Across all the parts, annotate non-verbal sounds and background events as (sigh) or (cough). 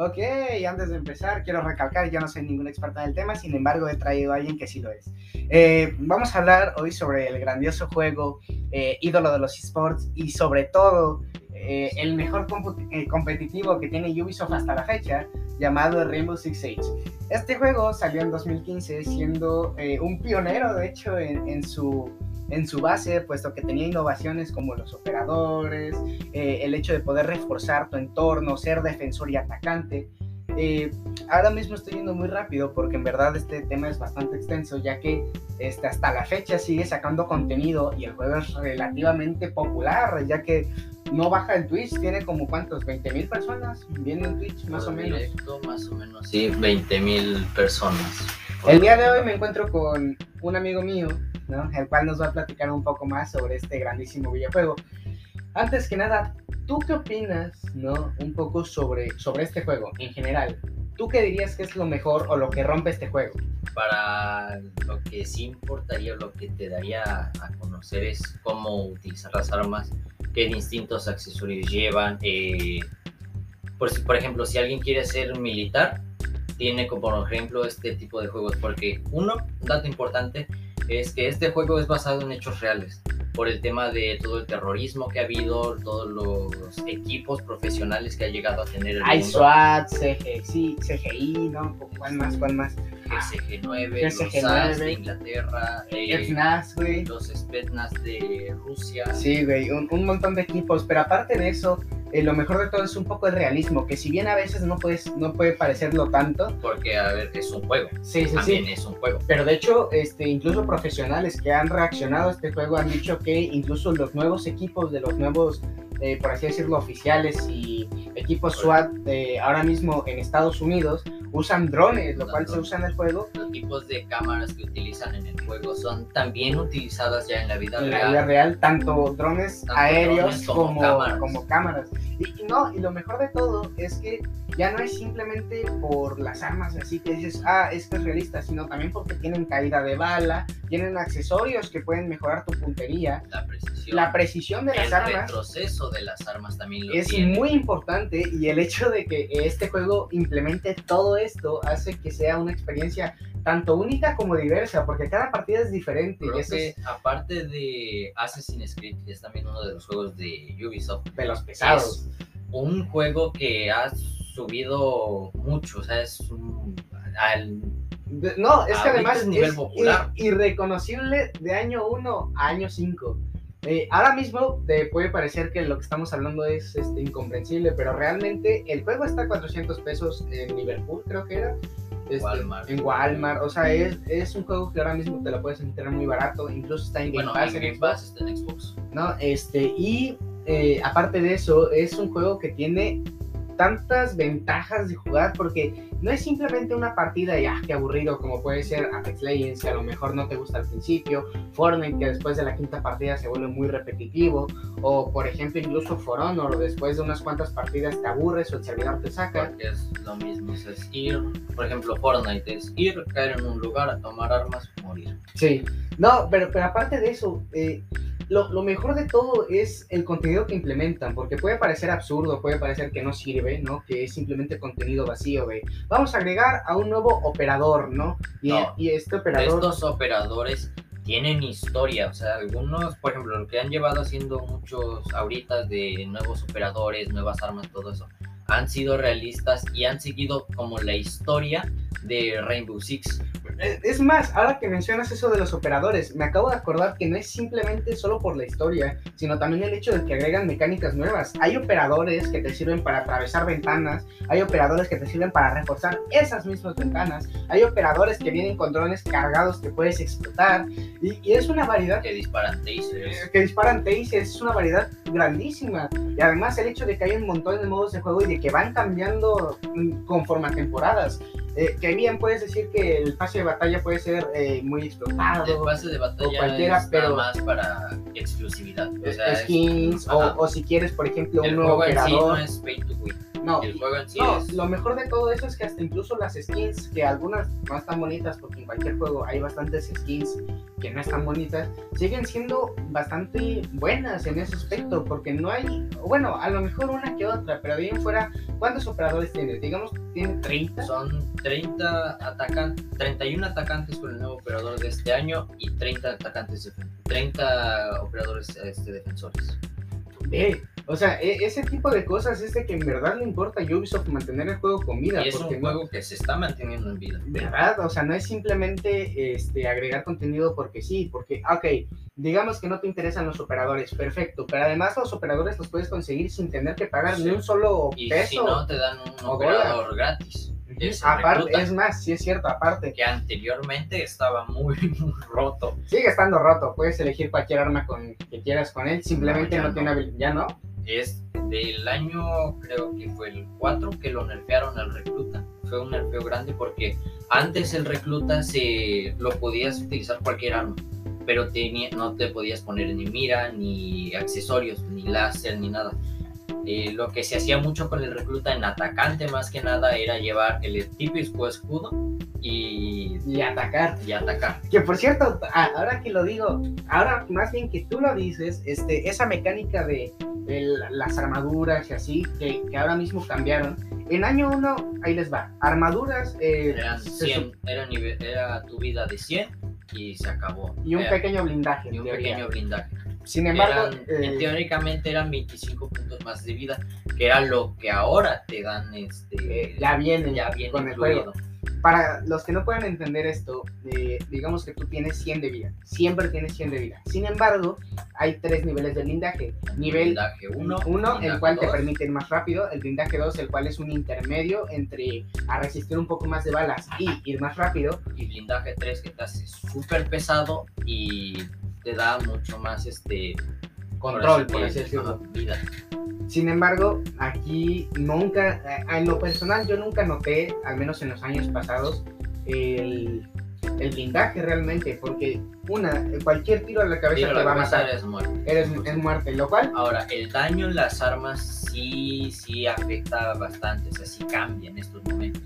Ok, antes de empezar, quiero recalcar, yo no soy ninguna experta en el tema, sin embargo he traído a alguien que sí lo es. Eh, vamos a hablar hoy sobre el grandioso juego, eh, ídolo de los esports y sobre todo eh, el mejor competitivo que tiene Ubisoft hasta la fecha, llamado Rainbow Six Siege. Este juego salió en 2015 siendo un pionero, de hecho, en su en su base, puesto que tenía innovaciones como los operadores, eh, el hecho de poder reforzar tu entorno, ser defensor y atacante. Eh, ahora mismo estoy yendo muy rápido porque en verdad este tema es bastante extenso, ya que este, hasta la fecha sigue sacando contenido y el juego es relativamente popular, ya que no baja el Twitch, tiene como cuántos, 20 mil personas viendo en Twitch, más o menos. Directo, más o menos, sí, 20 mil personas. El día de hoy me encuentro con un amigo mío el cual nos va a platicar un poco más sobre este grandísimo videojuego. Antes que nada, ¿tú qué opinas, ¿no? Un poco sobre, sobre este juego en general. ¿Tú qué dirías que es lo mejor o lo que rompe este juego? Para lo que sí importaría, lo que te daría a conocer es cómo utilizar las armas, qué distintos accesorios llevan. Eh, por, por ejemplo, si alguien quiere ser militar, tiene como por ejemplo este tipo de juegos, porque uno, un dato importante, es que este juego es basado en hechos reales por el tema de todo el terrorismo que ha habido, todos los equipos profesionales que ha llegado a tener el Hay SWAT, CGI, CGI, ¿no? ¿Cuál más? ¿Cuál más? SG9, los SAS de Inglaterra, eh, güey. los Spetsnaz de Rusia. Sí, güey, un, un montón de equipos, pero aparte de eso, eh, lo mejor de todo es un poco el realismo, que si bien a veces no, puedes, no puede parecerlo tanto. Porque, a ver, es un juego. Sí, sí, También sí. es un juego. Pero de hecho, este, incluso profesionales que han reaccionado a este juego han dicho que incluso los nuevos equipos de los nuevos, eh, por así decirlo, oficiales y equipos SWAT eh, ahora mismo en Estados Unidos usan drones, lo cual se usa en el juego. Los tipos de cámaras que utilizan en el juego son también utilizadas ya en la vida real. En la vida real, tanto drones aéreos como, como, cámaras. Y, no, y lo mejor de todo es que ya no es simplemente por las armas así que dices, ah, esto es realista, sino también porque tienen caída de bala, tienen accesorios que pueden mejorar tu puntería. La precisión. La precisión de las armas. El retroceso de las armas también lo Es muy importante y el hecho de que este juego implemente todo esto hace que sea una experiencia tanto única como diversa, porque cada partida es diferente. y que, aparte de Assassin's Creed, que es también uno de los juegos de Ubisoft, de los pesados, un juego que ha subido mucho, o sea, es un, al, no, es que además nivel popular. irreconocible de año 1 a año 5. Eh, ahora mismo te puede parecer que lo que estamos hablando es este, incomprensible, pero realmente el juego está a 400 pesos en Liverpool, creo que era. Este, Walmart. En Walmart, o sea, es, es, un juego que ahora mismo te lo puedes encontrar muy barato, incluso está en Game Pass. En Game Pass está en Xbox. ¿no? Este, y eh, aparte de eso, es un juego que tiene tantas ventajas de jugar porque no es simplemente una partida y ah, qué aburrido como puede ser Apex Legends que a lo mejor no te gusta al principio, Fortnite que después de la quinta partida se vuelve muy repetitivo o por ejemplo incluso For Honor después de unas cuantas partidas te aburres o el servidor te saca. Porque es lo mismo, es ir, por ejemplo Fortnite es ir, caer en un lugar, a tomar armas, morir. Sí, no, pero, pero aparte de eso, eh, lo, mejor de todo es el contenido que implementan, porque puede parecer absurdo, puede parecer que no sirve, ¿no? Que es simplemente contenido vacío, ¿ve? Vamos a agregar a un nuevo operador, ¿no? Y, y este operador... Estos operadores tienen historia, o sea, algunos, por ejemplo, lo que han llevado haciendo muchos ahorita de nuevos operadores, nuevas armas, todo eso, han sido realistas y han seguido como la historia de Rainbow Six. Eh, es más, ahora que mencionas eso de los operadores, me acabo de acordar que no es simplemente solo por la historia, sino también el hecho de que agregan mecánicas nuevas. Hay operadores que te sirven para atravesar ventanas, hay operadores que te sirven para reforzar esas mismas ventanas, hay operadores que vienen con drones cargados que puedes explotar, y, es una variedad... Que disparan tasers. Que disparan tasers, es una variedad grandísima. Y además el hecho de que hay un montón de modos de juego y de que van cambiando conforme a temporadas. Eh, que bien puedes decir que el pase de batalla puede ser eh, muy explotado. El pase de batalla o cualquiera, es pero más para exclusividad. O sea, skins, o, o, si quieres, por ejemplo, un nuevo operador. no es pay to win. No, El juego en sí No, es... lo mejor de todo eso es que hasta incluso las skins, que algunas no están bonitas, porque en cualquier juego hay bastantes skins que no están bonitas, siguen siendo bastante buenas en ese aspecto, porque no hay, bueno, a lo mejor una que otra, pero bien fuera, ¿cuántos operadores tiene? Digamos, tiene 30. Son 30 atacantes, 31 atacantes con el nuevo operador de este año y 30 atacantes, defen- 30 operadores este, defensores. Ve, o sea, e- ese tipo de cosas es de que en verdad le importa a Ubisoft mantener el juego con vida, Y es porque un no- juego que se está manteniendo en vida. ¿Verdad? O sea, no es simplemente este, agregar contenido porque sí, porque, ah, ok, digamos que no te interesan los operadores, perfecto, pero además los operadores los puedes conseguir sin tener que pagar Sí. ni un solo Y peso. si no, te dan un operador gratis. Es aparte, recluta. es más, sí es cierto, aparte, Que anteriormente estaba muy, (laughs) muy roto. sigue estando roto, puedes elegir cualquier arma con, que quieras con él, simplemente No, no, tiene habilidad, ¿ya no? Es del año, creo que fue el 4, que lo nerfearon al recluta. Fue un nerfeo grande porque antes el recluta se lo podías utilizar cualquier arma, pero tenía, no te podías poner ni mira, ni accesorios, ni láser, ni nada. Eh, lo que se hacía mucho con el recluta en atacante más que nada era llevar el típico escudo y, Y atacar. y atacar. Que por cierto, a- ahora que lo digo, ahora más bien que tú lo dices, este, esa mecánica de, de la- las armaduras y así, que, que ahora mismo cambiaron. En año 1, ahí les va. Armaduras eh, Eran se 100, era, nivel- era tu vida de 100 y se acabó. y un Era- pequeño blindaje. en y un teoría. pequeño blindaje. Sin embargo, Eran- eh, en teóricamente eran 25 puntos más de vida, que era lo que ahora te dan este eh, ya viene ya viene con el juego. Para los que no puedan entender esto, eh, digamos que tú tienes 100 de vida. Siempre tienes 100 de vida. Sin embargo, hay tres niveles de blindaje. Nivel blindaje 1, Uno, el cual te permite ir más rápido. El blindaje 2, el cual es un intermedio entre a resistir un poco más de balas y ir más rápido. y blindaje 3 que te hace súper pesado y te da mucho más este Control, por así decirlo. vida. Sin embargo, aquí nunca, eh, en lo personal, yo nunca noté, al menos en los años pasados, el, el blindaje realmente. Porque, una, cualquier tiro a la cabeza Tiro te va a matar. eres muerto. Eres, es muerte. Lo cual, Ahora, el daño en las armas sí, sí afecta bastante, o sea, sí cambia en estos momentos.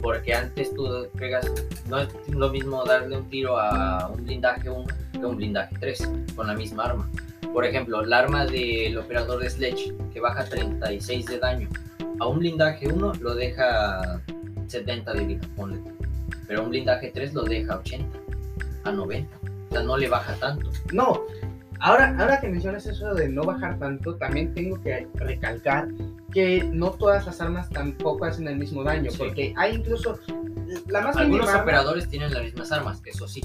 Porque antes tú pegas, no es lo mismo darle un tiro a un blindaje 1 que un blindaje 3 con la misma arma. Por ejemplo, el arma del operador de Sledge, que baja 36 de daño, a un blindaje 1 lo deja 70 de vida, ponle. Pero a un blindaje 3 lo deja 80 a 90. O sea, no le baja tanto. no. Ahora, ahora que mencionas eso de no bajar tanto, también tengo que recalcar que no todas las armas tampoco hacen el mismo daño. Sí. Porque hay incluso. La más Algunos mínima operadores tienen las mismas armas, eso sí,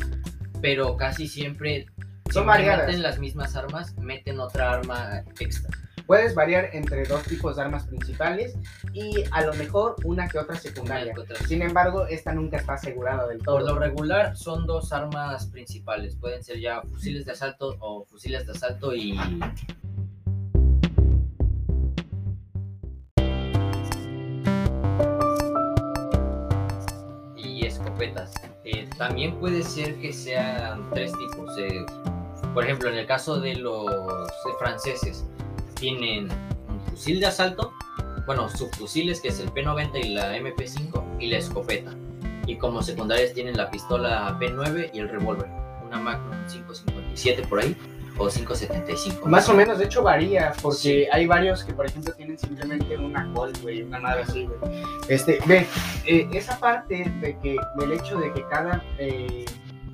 pero casi siempre Son si variadas. meten las mismas armas, meten otra arma extra. Puedes variar entre dos tipos de armas principales y a lo mejor una que otra secundaria. Que otra. Sin embargo, esta nunca está asegurada del Por lo todo. regular son dos armas principales, pueden ser ya fusiles de asalto o fusiles de asalto y Eh, también puede ser que sean tres tipos. eh, por ejemplo, en el caso de los eh, franceses, tienen un fusil de asalto, bueno, subfusiles que es el P90 y la MP5 y la escopeta. Y como secundarias tienen la pistola P9 y el revólver, una Magnum 557 por ahí o 575. Más o menos, de hecho varía, porque Sí. hay varios que, por ejemplo, tienen simplemente una Colt, güey, una madre así, güey. Este, ve, eh, esa parte de que, del hecho de que cada, eh,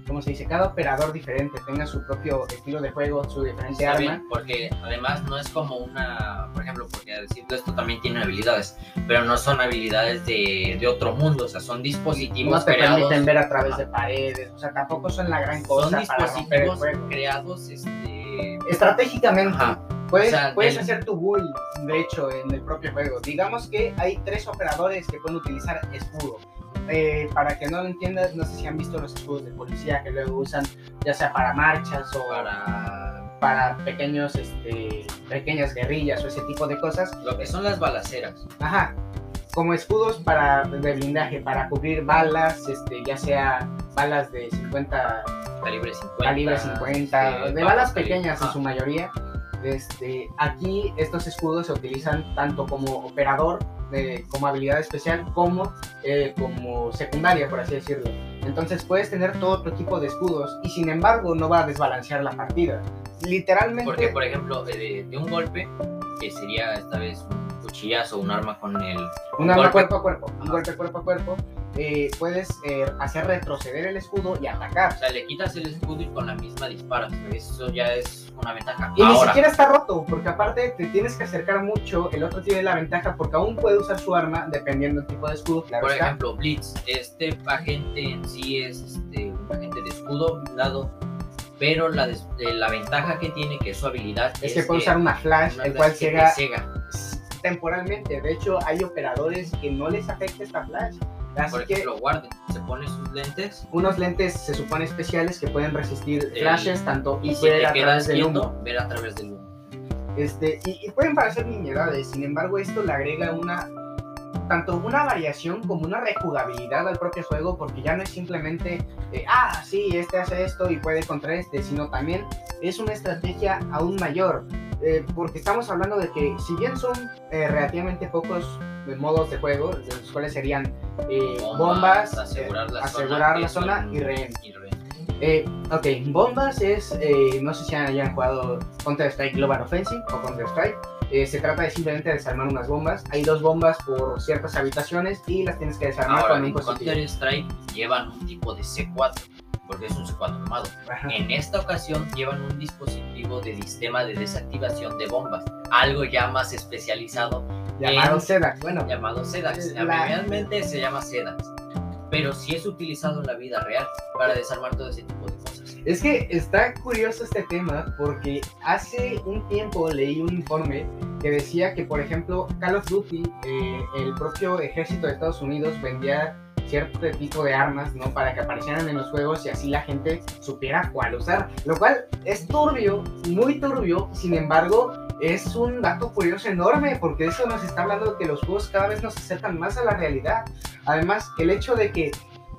¿cómo se dice? Cada operador diferente tenga su propio estilo de juego, su diferente Está arma. bien, porque además no es como una, por ejemplo, porque decirlo esto también tiene habilidades, pero no son habilidades de, de otro mundo, o sea, son dispositivos No te creados. permiten ver a través Ajá. de paredes, o sea, tampoco son la gran Son cosa para el dispositivos juego. creados, este, Estratégicamente, ajá, Puedes, O sea, puedes del- hacer tu build, de hecho, en el propio juego. Digamos que hay tres operadores que pueden utilizar escudo. Eh, para que no lo entiendas, no sé si han visto los escudos de policía que luego usan, ya sea para marchas o para para pequeños, este, pequeñas guerrillas o ese tipo de cosas. lo que son las balaceras. Ajá. Como escudos para de blindaje, para cubrir balas, este, ya sea balas de 50 Calibre 50. calibre 50, este, de balas pequeñas en su mayoría. Este, aquí estos escudos se utilizan tanto como operador eh, como habilidad especial como, eh, como secundaria, por así decirlo. Entonces puedes tener todo otro tipo de escudos y sin embargo no va a desbalancear la partida. Literalmente... Porque, por ejemplo, de, de un golpe, que sería esta vez un cuchillazo, un arma con el... Un arma golpe. cuerpo a cuerpo, un golpe cuerpo a cuerpo, eh, puedes eh, hacer retroceder el escudo y atacar. O sea, le quitas el escudo y con la misma disparas. Eso ya es una ventaja. Y ni Ahora, siquiera está roto, porque aparte te tienes que acercar mucho, el otro tiene la ventaja porque aún puede usar su arma dependiendo del tipo de escudo, claro por está. ejemplo, Blitz, este agente en sí es este, un agente de escudo blindado, pero la, des- eh, la ventaja que tiene, que es su habilidad, es que puede usar una flash, una el cual flash ciega temporalmente. De hecho, hay operadores que no les afecta esta flash. Así Por que ejemplo, Warden se pone sus lentes unos lentes se supone especiales que pueden resistir El- flashes tanto y y ver a través del humo. ver a través del humo. Este, y, y pueden parecer nimiedades, sin embargo esto le agrega una tanto una variación como una rejugabilidad al propio juego porque ya no es simplemente eh, ah sí este hace esto y puede contra este sino también es una estrategia aún mayor eh, porque estamos hablando de que si bien son eh, relativamente pocos modos de juego de los cuales serían eh, bombas, eh, asegurar la asegurar zona, la zona son- y rehén y rehén. eh, ok, bombas es, eh, no sé si hayan jugado Counter-Strike Global Offensive o Counter-Strike. Eh, se trata de simplemente desarmar unas bombas. Hay dos bombas por ciertas habitaciones y las tienes que desarmar Ahora, con un en dispositivo. Counter Strike llevan un tipo de C4, porque es un C4 armado. Ajá. En esta ocasión llevan un dispositivo de sistema de desactivación de bombas, algo ya más especializado Llamado SEDAC. Bueno, llamado SEDAX. La- Realmente se llama SEDAX, pero sí es utilizado en la vida real para desarmar todo ese tipo de cosas. es que está curioso este tema porque hace un tiempo leí un informe que decía que, por ejemplo, Call of Duty, eh, el propio ejército de Estados Unidos vendía cierto tipo de armas, ¿no? Para que aparecieran en los juegos y así la gente supiera cuál usar. Lo cual es turbio, muy turbio, sin embargo, es un dato curioso enorme porque eso nos está hablando de que los juegos cada vez nos acercan más a la realidad. Además, el hecho de que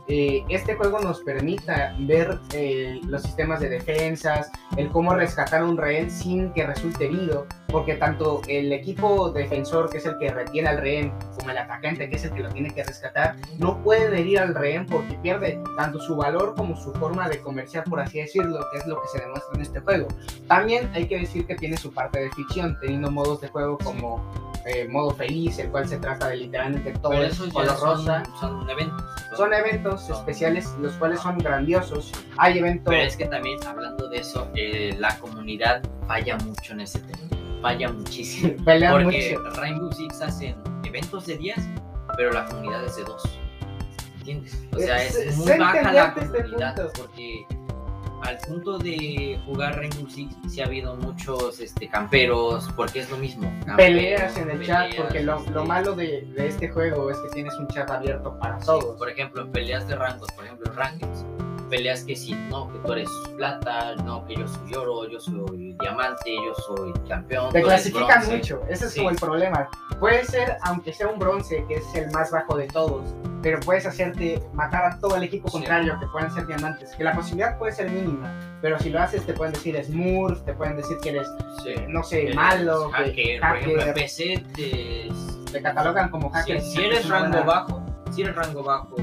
eh, este juego nos permita ver eh, los sistemas de defensas, el cómo rescatar un rehén sin que resulte herido, porque tanto el equipo defensor, que es el que retiene al rehén, como el atacante, que es el que lo tiene que rescatar, no pueden herir al rehén porque pierde tanto su valor como su forma de comerciar, por así decirlo, que es lo que se demuestra en este juego. También hay que decir que tiene su parte de ficción, teniendo modos de juego como eh, modo feliz, el cual se trata de literalmente todo ya color son, rosa. son eventos. Son eventos Especiales, los cuales son grandiosos. Hay eventos. Pero es que también, hablando de eso, eh, la comunidad falla mucho en ese tema. Falla muchísimo. (laughs) Porque mucho. Rainbow Six hacen eventos de 10, pero la comunidad es de 2. ¿Entiendes? O sea, Es- muy baja la este comunidad porque al punto de jugar Rainbow Six sí ha habido muchos este, camperos, porque es lo mismo. Peleas en el chat, porque lo, lo este, malo de, de este juego es que tienes un chat abierto para Sí, todos. por ejemplo, peleas de rangos, por ejemplo, rankings, peleas que sí, no, que tú eres plata, no, que yo soy oro, yo soy diamante, yo soy campeón. Te clasifican bronce. mucho, ese es Sí. como el problema. Puede ser, aunque sea un bronce, que es el más bajo de todos, pero puedes hacerte matar a todo el equipo Sí. contrario, que pueden ser diamantes. Que la posibilidad puede ser mínima, pero si lo haces, te pueden decir Smurf, te pueden decir que eres, Sí. no sé, Eres malo, que- hacker, por ejemplo, hacker, PC te, te catalogan como hacker. si eres rango bajo, si eres rango bajo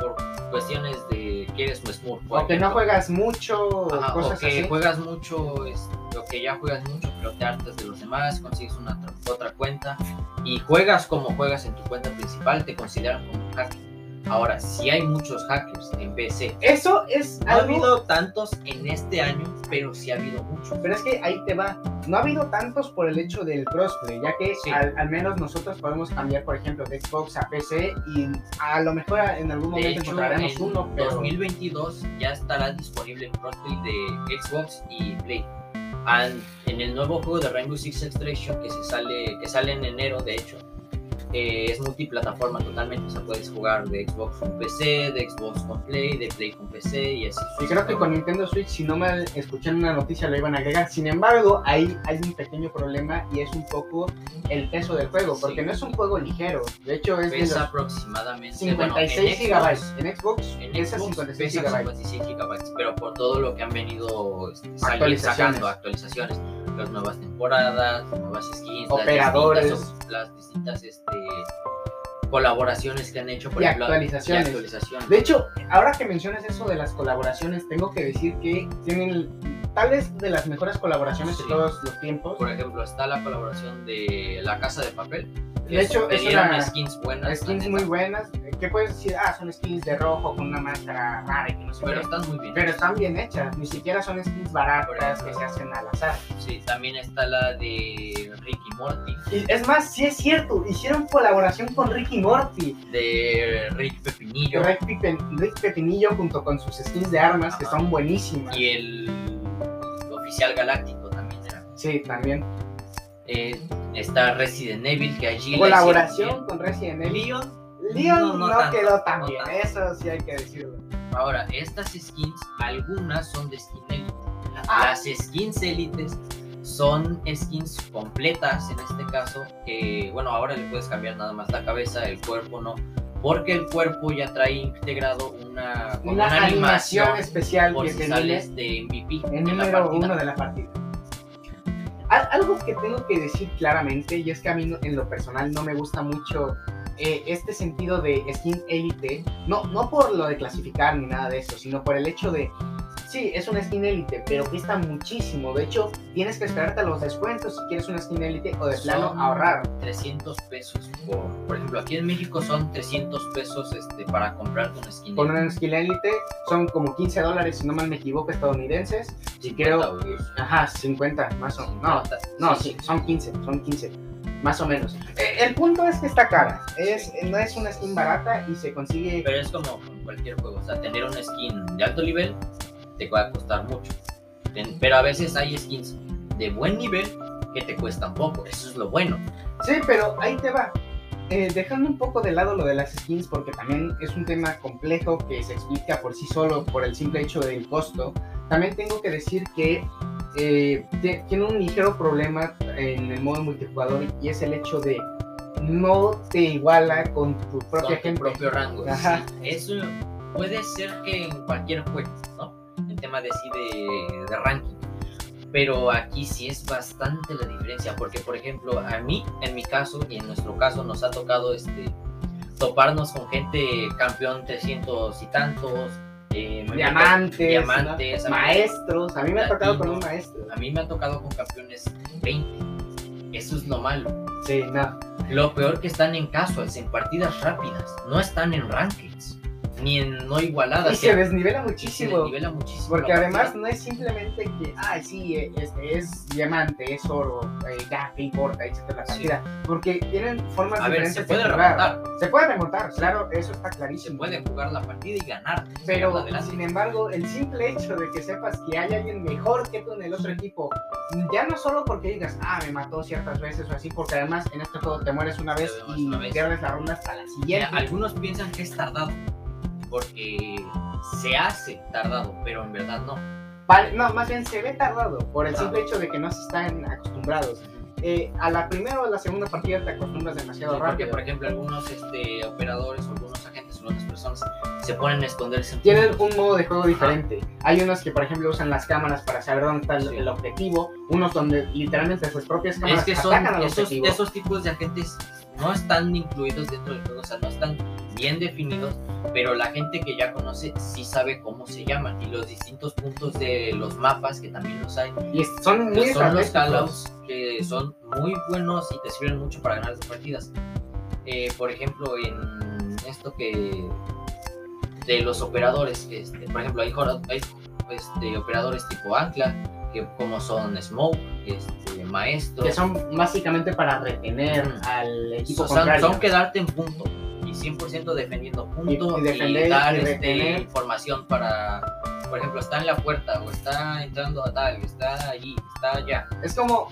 por cuestiones de que eres un smurf, O que no juegas mucho, ajá, o que así. juegas mucho, es, o que ya juegas mucho, pero te hartas de los demás, consigues una otra- otra cuenta y juegas como juegas en tu cuenta principal, te consideran como un hacker. Ahora, si hay muchos hackers en PC, Eso es no ha habido tantos en este año, pero sí ha habido muchos. Pero es que ahí te va. No ha habido tantos por el hecho del crossplay, ya que Sí. al, al menos nosotros podemos cambiar, por ejemplo, de Xbox a PC y a lo mejor en algún momento hecho, encontraremos en uno, pero 2022 ya estará disponible el crossplay de Xbox y Play. An- en el nuevo juego de Rainbow Six Extraction que se sale que sale en enero, de hecho, eh, es multiplataforma totalmente, o sea, puedes jugar de Xbox con PC, de Xbox con Play, de Play con PC y así. y creo que con Nintendo Switch, si no me escuché en una noticia, lo iban a agregar. Sin embargo, ahí hay un pequeño problema y es un poco el peso del juego, porque Sí. no es un juego ligero. De hecho, es de pesa los aproximadamente 56 bueno, en En Xbox, En pesa Xbox 56 pesa gigabytes. 56 gigabytes, pero por todo lo que han venido este, sali- Actualizaciones. sacando actualizaciones, las nuevas temporadas, nuevas skins, las Operadores. distintas las distintas este, colaboraciones que han hecho, por Y ejemplo, actualizaciones. y actualizaciones. De hecho, ahora que mencionas eso de las colaboraciones, tengo que decir que tienen tal vez de las mejores colaboraciones Sí. de todos los tiempos. Por ejemplo, está la colaboración de La Casa de Papel. De hecho, es una- skins buenas. skins muy buenas. ¿Qué puedes decir? Ah, son skins de rojo con una máscara rara y que no sé Pero qué. están muy bien. Pero están bien hechas, ni siquiera son skins baratas que se hacen al azar. Sí, también está la de Ricky Morty, Y es más, sí es cierto, hicieron colaboración con Ricky Morty. de Rick Pepinillo Rick, Rick Pepinillo junto con sus skins de armas que son buenísimas. y el Oficial Galáctico también era. Sí, también. Eh, está Resident Evil, que allí. la Colaboración con Resident. Evil. Leon. Leon No, no, no tanto, quedó tan no bien, tanto. eso sí hay que decirlo. Ahora, estas skins, algunas son de skin elite. Ah. Las skins élites son skins completas en este caso, que bueno, ahora le puedes cambiar nada más la cabeza, el cuerpo no, porque el cuerpo ya trae integrado una, Una, una animación especial por que si sales de MVP el en la número partida. uno de la partida. Al- Algo que tengo que decir claramente, y es que a mí en lo personal no me gusta mucho eh, este sentido de skin élite, no, no por lo de clasificar ni nada de eso, sino por el hecho de, sí, es una skin élite, pero cuesta muchísimo. De hecho, tienes que esperarte a los descuentos si quieres una skin élite o de plano ahorrar. 300 pesos por, por ejemplo, aquí en México son 300 pesos este, para comprarte una skin. Con una skin élite son como 15 dólares, si no mal me equivoco, estadounidenses. Sí, creo- euros. Ajá, 50 más o menos. No, 50, No, sí, sí, son 15, son 15, más o menos. Eh, el punto es que está cara, es, no es una skin barata y se consigue... Pero es como cualquier juego, o sea, tener una skin de alto nivel te va a costar mucho. Pero a veces hay skins de buen nivel que te cuestan poco, eso es lo bueno. Sí, pero ahí te va. Eh, dejando un poco de lado lo de las skins, porque también es un tema complejo que se explica por sí solo por el simple hecho del costo, también tengo que decir que eh, tiene un ligero problema en el modo multijugador y es el hecho de no te iguala con tu propia con tu propio rango. Ajá. sí. Eso puede ser que en cualquier juego, ¿no? En tema de sí de, de ranking. Pero aquí sí es bastante la diferencia, porque por ejemplo, a mí, en mi caso y en nuestro caso, nos ha tocado este toparnos con gente campeón 300 y tantos, eh, diamantes, diamantes, ¿no? maestros. A mí me ha tocado con un maestro. A mí me ha tocado con campeones 20. Eso es lo malo. Sí, no. Lo peor que están en casuals, en partidas rápidas. No están en rankings. Ni en no igualadas. Y se desnivela y se muchísimo. desnivela muchísimo. Porque además no es simplemente que, ay, sí, eh, este es diamante, es oro, eh, ya, ¿qué importa? Etcétera, la Sí. Porque tienen formas A ver, diferentes se puede de remontar. Se puede remontar, claro, eso está Se clarísimo. puede jugar la partida y ganar. Pero, sin embargo, el simple hecho de que sepas que hay alguien mejor que tú en el otro equipo, ya no solo porque digas, ah, me mató ciertas veces o así, porque además en este juego te mueres una vez y una vez. pierdes la ronda hasta la Mira, siguiente. algunos piensan que es tardado. Porque se hace tardado, pero en verdad no. No, más bien se ve tardado por el simple hecho de que no se están acostumbrados. Eh, a la primera o la segunda partida te acostumbras demasiado Sí, porque, rápido. por ejemplo, algunos este, operadores o algunos agentes o algunas personas se ponen a esconderse en Tienen un modo de juego diferente. Hay unos que, por ejemplo, usan las cámaras para saber dónde está el, Sí. el objetivo. Unos donde literalmente sus propias cámaras Es que son atacan al esos, objetivo. esos tipos de agentes no están incluidos dentro del juego, o sea, no están bien definidos, pero la gente que ya conoce sí sabe cómo se llaman y los distintos puntos de los mapas que también los hay. Y son muy que son los callouts que son muy buenos y te sirven mucho para ganar las partidas. Eh, por ejemplo, en esto que de los operadores, que este, por ejemplo, hay, hay, este, operadores tipo Ancla, que como son Smoke, este, Maestro, Que son básicamente para retener Mm. al equipo o sea, contrario. son quedarte en punto y 100% defendiendo punto Y- y, y defender dar y este, información para, por ejemplo, está en la puerta o está entrando a tal, está allí, está allá. Es como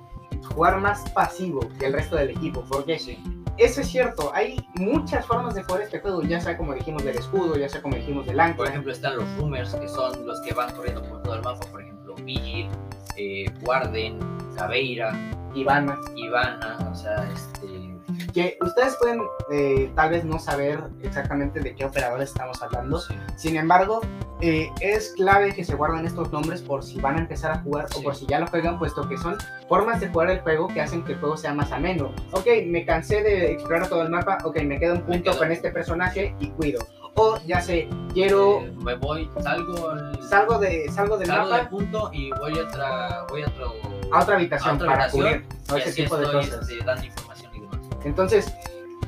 jugar más pasivo que el resto del equipo. Porque Sí. eso es cierto. Hay muchas formas de jugar este juego. Ya sea como dijimos del escudo, ya sea como dijimos del Por ancla. ejemplo, están los Rumors, que son los que van corriendo por todo el mapa. Por ejemplo, Vigil, eh, Warden, Caveira, Ivana. Ivana, o sea, este. que ustedes pueden eh, tal vez no saber exactamente de qué operadores estamos hablando. sí. Sin embargo, eh, es clave que se guarden estos nombres por si van a empezar a jugar o Sí. por si ya lo juegan, puesto que son formas de jugar el juego que hacen que el juego sea más ameno. Ok, me cansé de explorar todo el mapa, ok, me queda un punto quedo- con este personaje y cuido. O ya sé, quiero, Eh, me voy, salgo, al- salgo, de, salgo del salgo del mapa punto y voy a otra, voy a otro, a otra habitación a otra para habitación, cubrir ese tipo de cosas. este, dando información y demás. Entonces,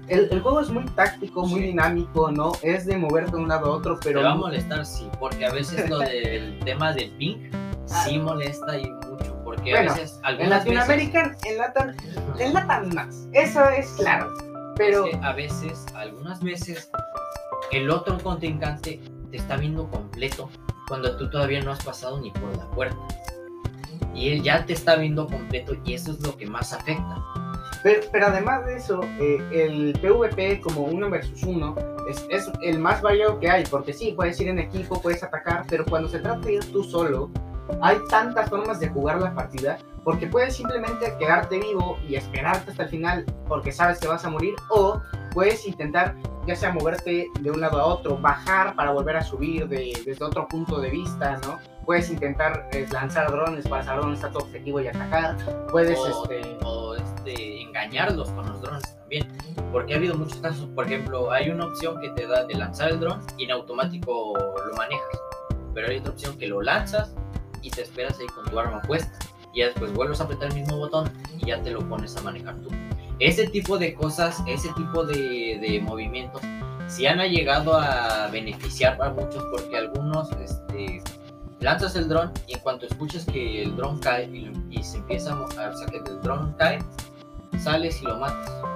el, el juego es muy táctico, muy Sí. dinámico, ¿no? Es de moverte de un lado a otro, pero Te va a molestar, sí, porque a veces lo (laughs) del tema del ping sí molesta y mucho, porque Bueno, a veces en Latinoamérica, en Latam, en Latam más. Eso es claro. Pero veces, es que a veces, algunas veces, el otro contrincante te está viendo completo cuando tú todavía no has pasado ni por la puerta. Y él ya te está viendo completo y eso es lo que más afecta. Pero, además de eso, eh, el PvP como uno versus uno es, es el más variado que hay, porque sí, puedes ir en equipo, puedes atacar, pero cuando se trata de ir tú solo, hay tantas formas de jugar la partida, porque puedes simplemente quedarte vivo y esperarte hasta el final porque sabes que vas a morir, o puedes intentar ya sea moverte de un lado a otro, bajar para volver a subir de- desde otro punto de vista, ¿no? Puedes intentar eh, lanzar drones para saber dónde está tu objetivo y atacar, puedes o, este... o, este, engañarlos con los drones también. Porque ha habido muchos casos, por ejemplo, hay una opción que te da de lanzar el dron y en automático lo manejas. Pero hay otra opción que lo lanzas y te esperas ahí con tu arma puesta. Y después vuelves a apretar el mismo botón y ya te lo pones a manejar tú. Ese tipo de cosas, ese tipo de, de movimientos, sí han llegado a beneficiar a muchos porque algunos este, lanzas el dron y en cuanto escuchas que el dron cae y, se empieza a, o sea, que el dron cae, sales y lo matas.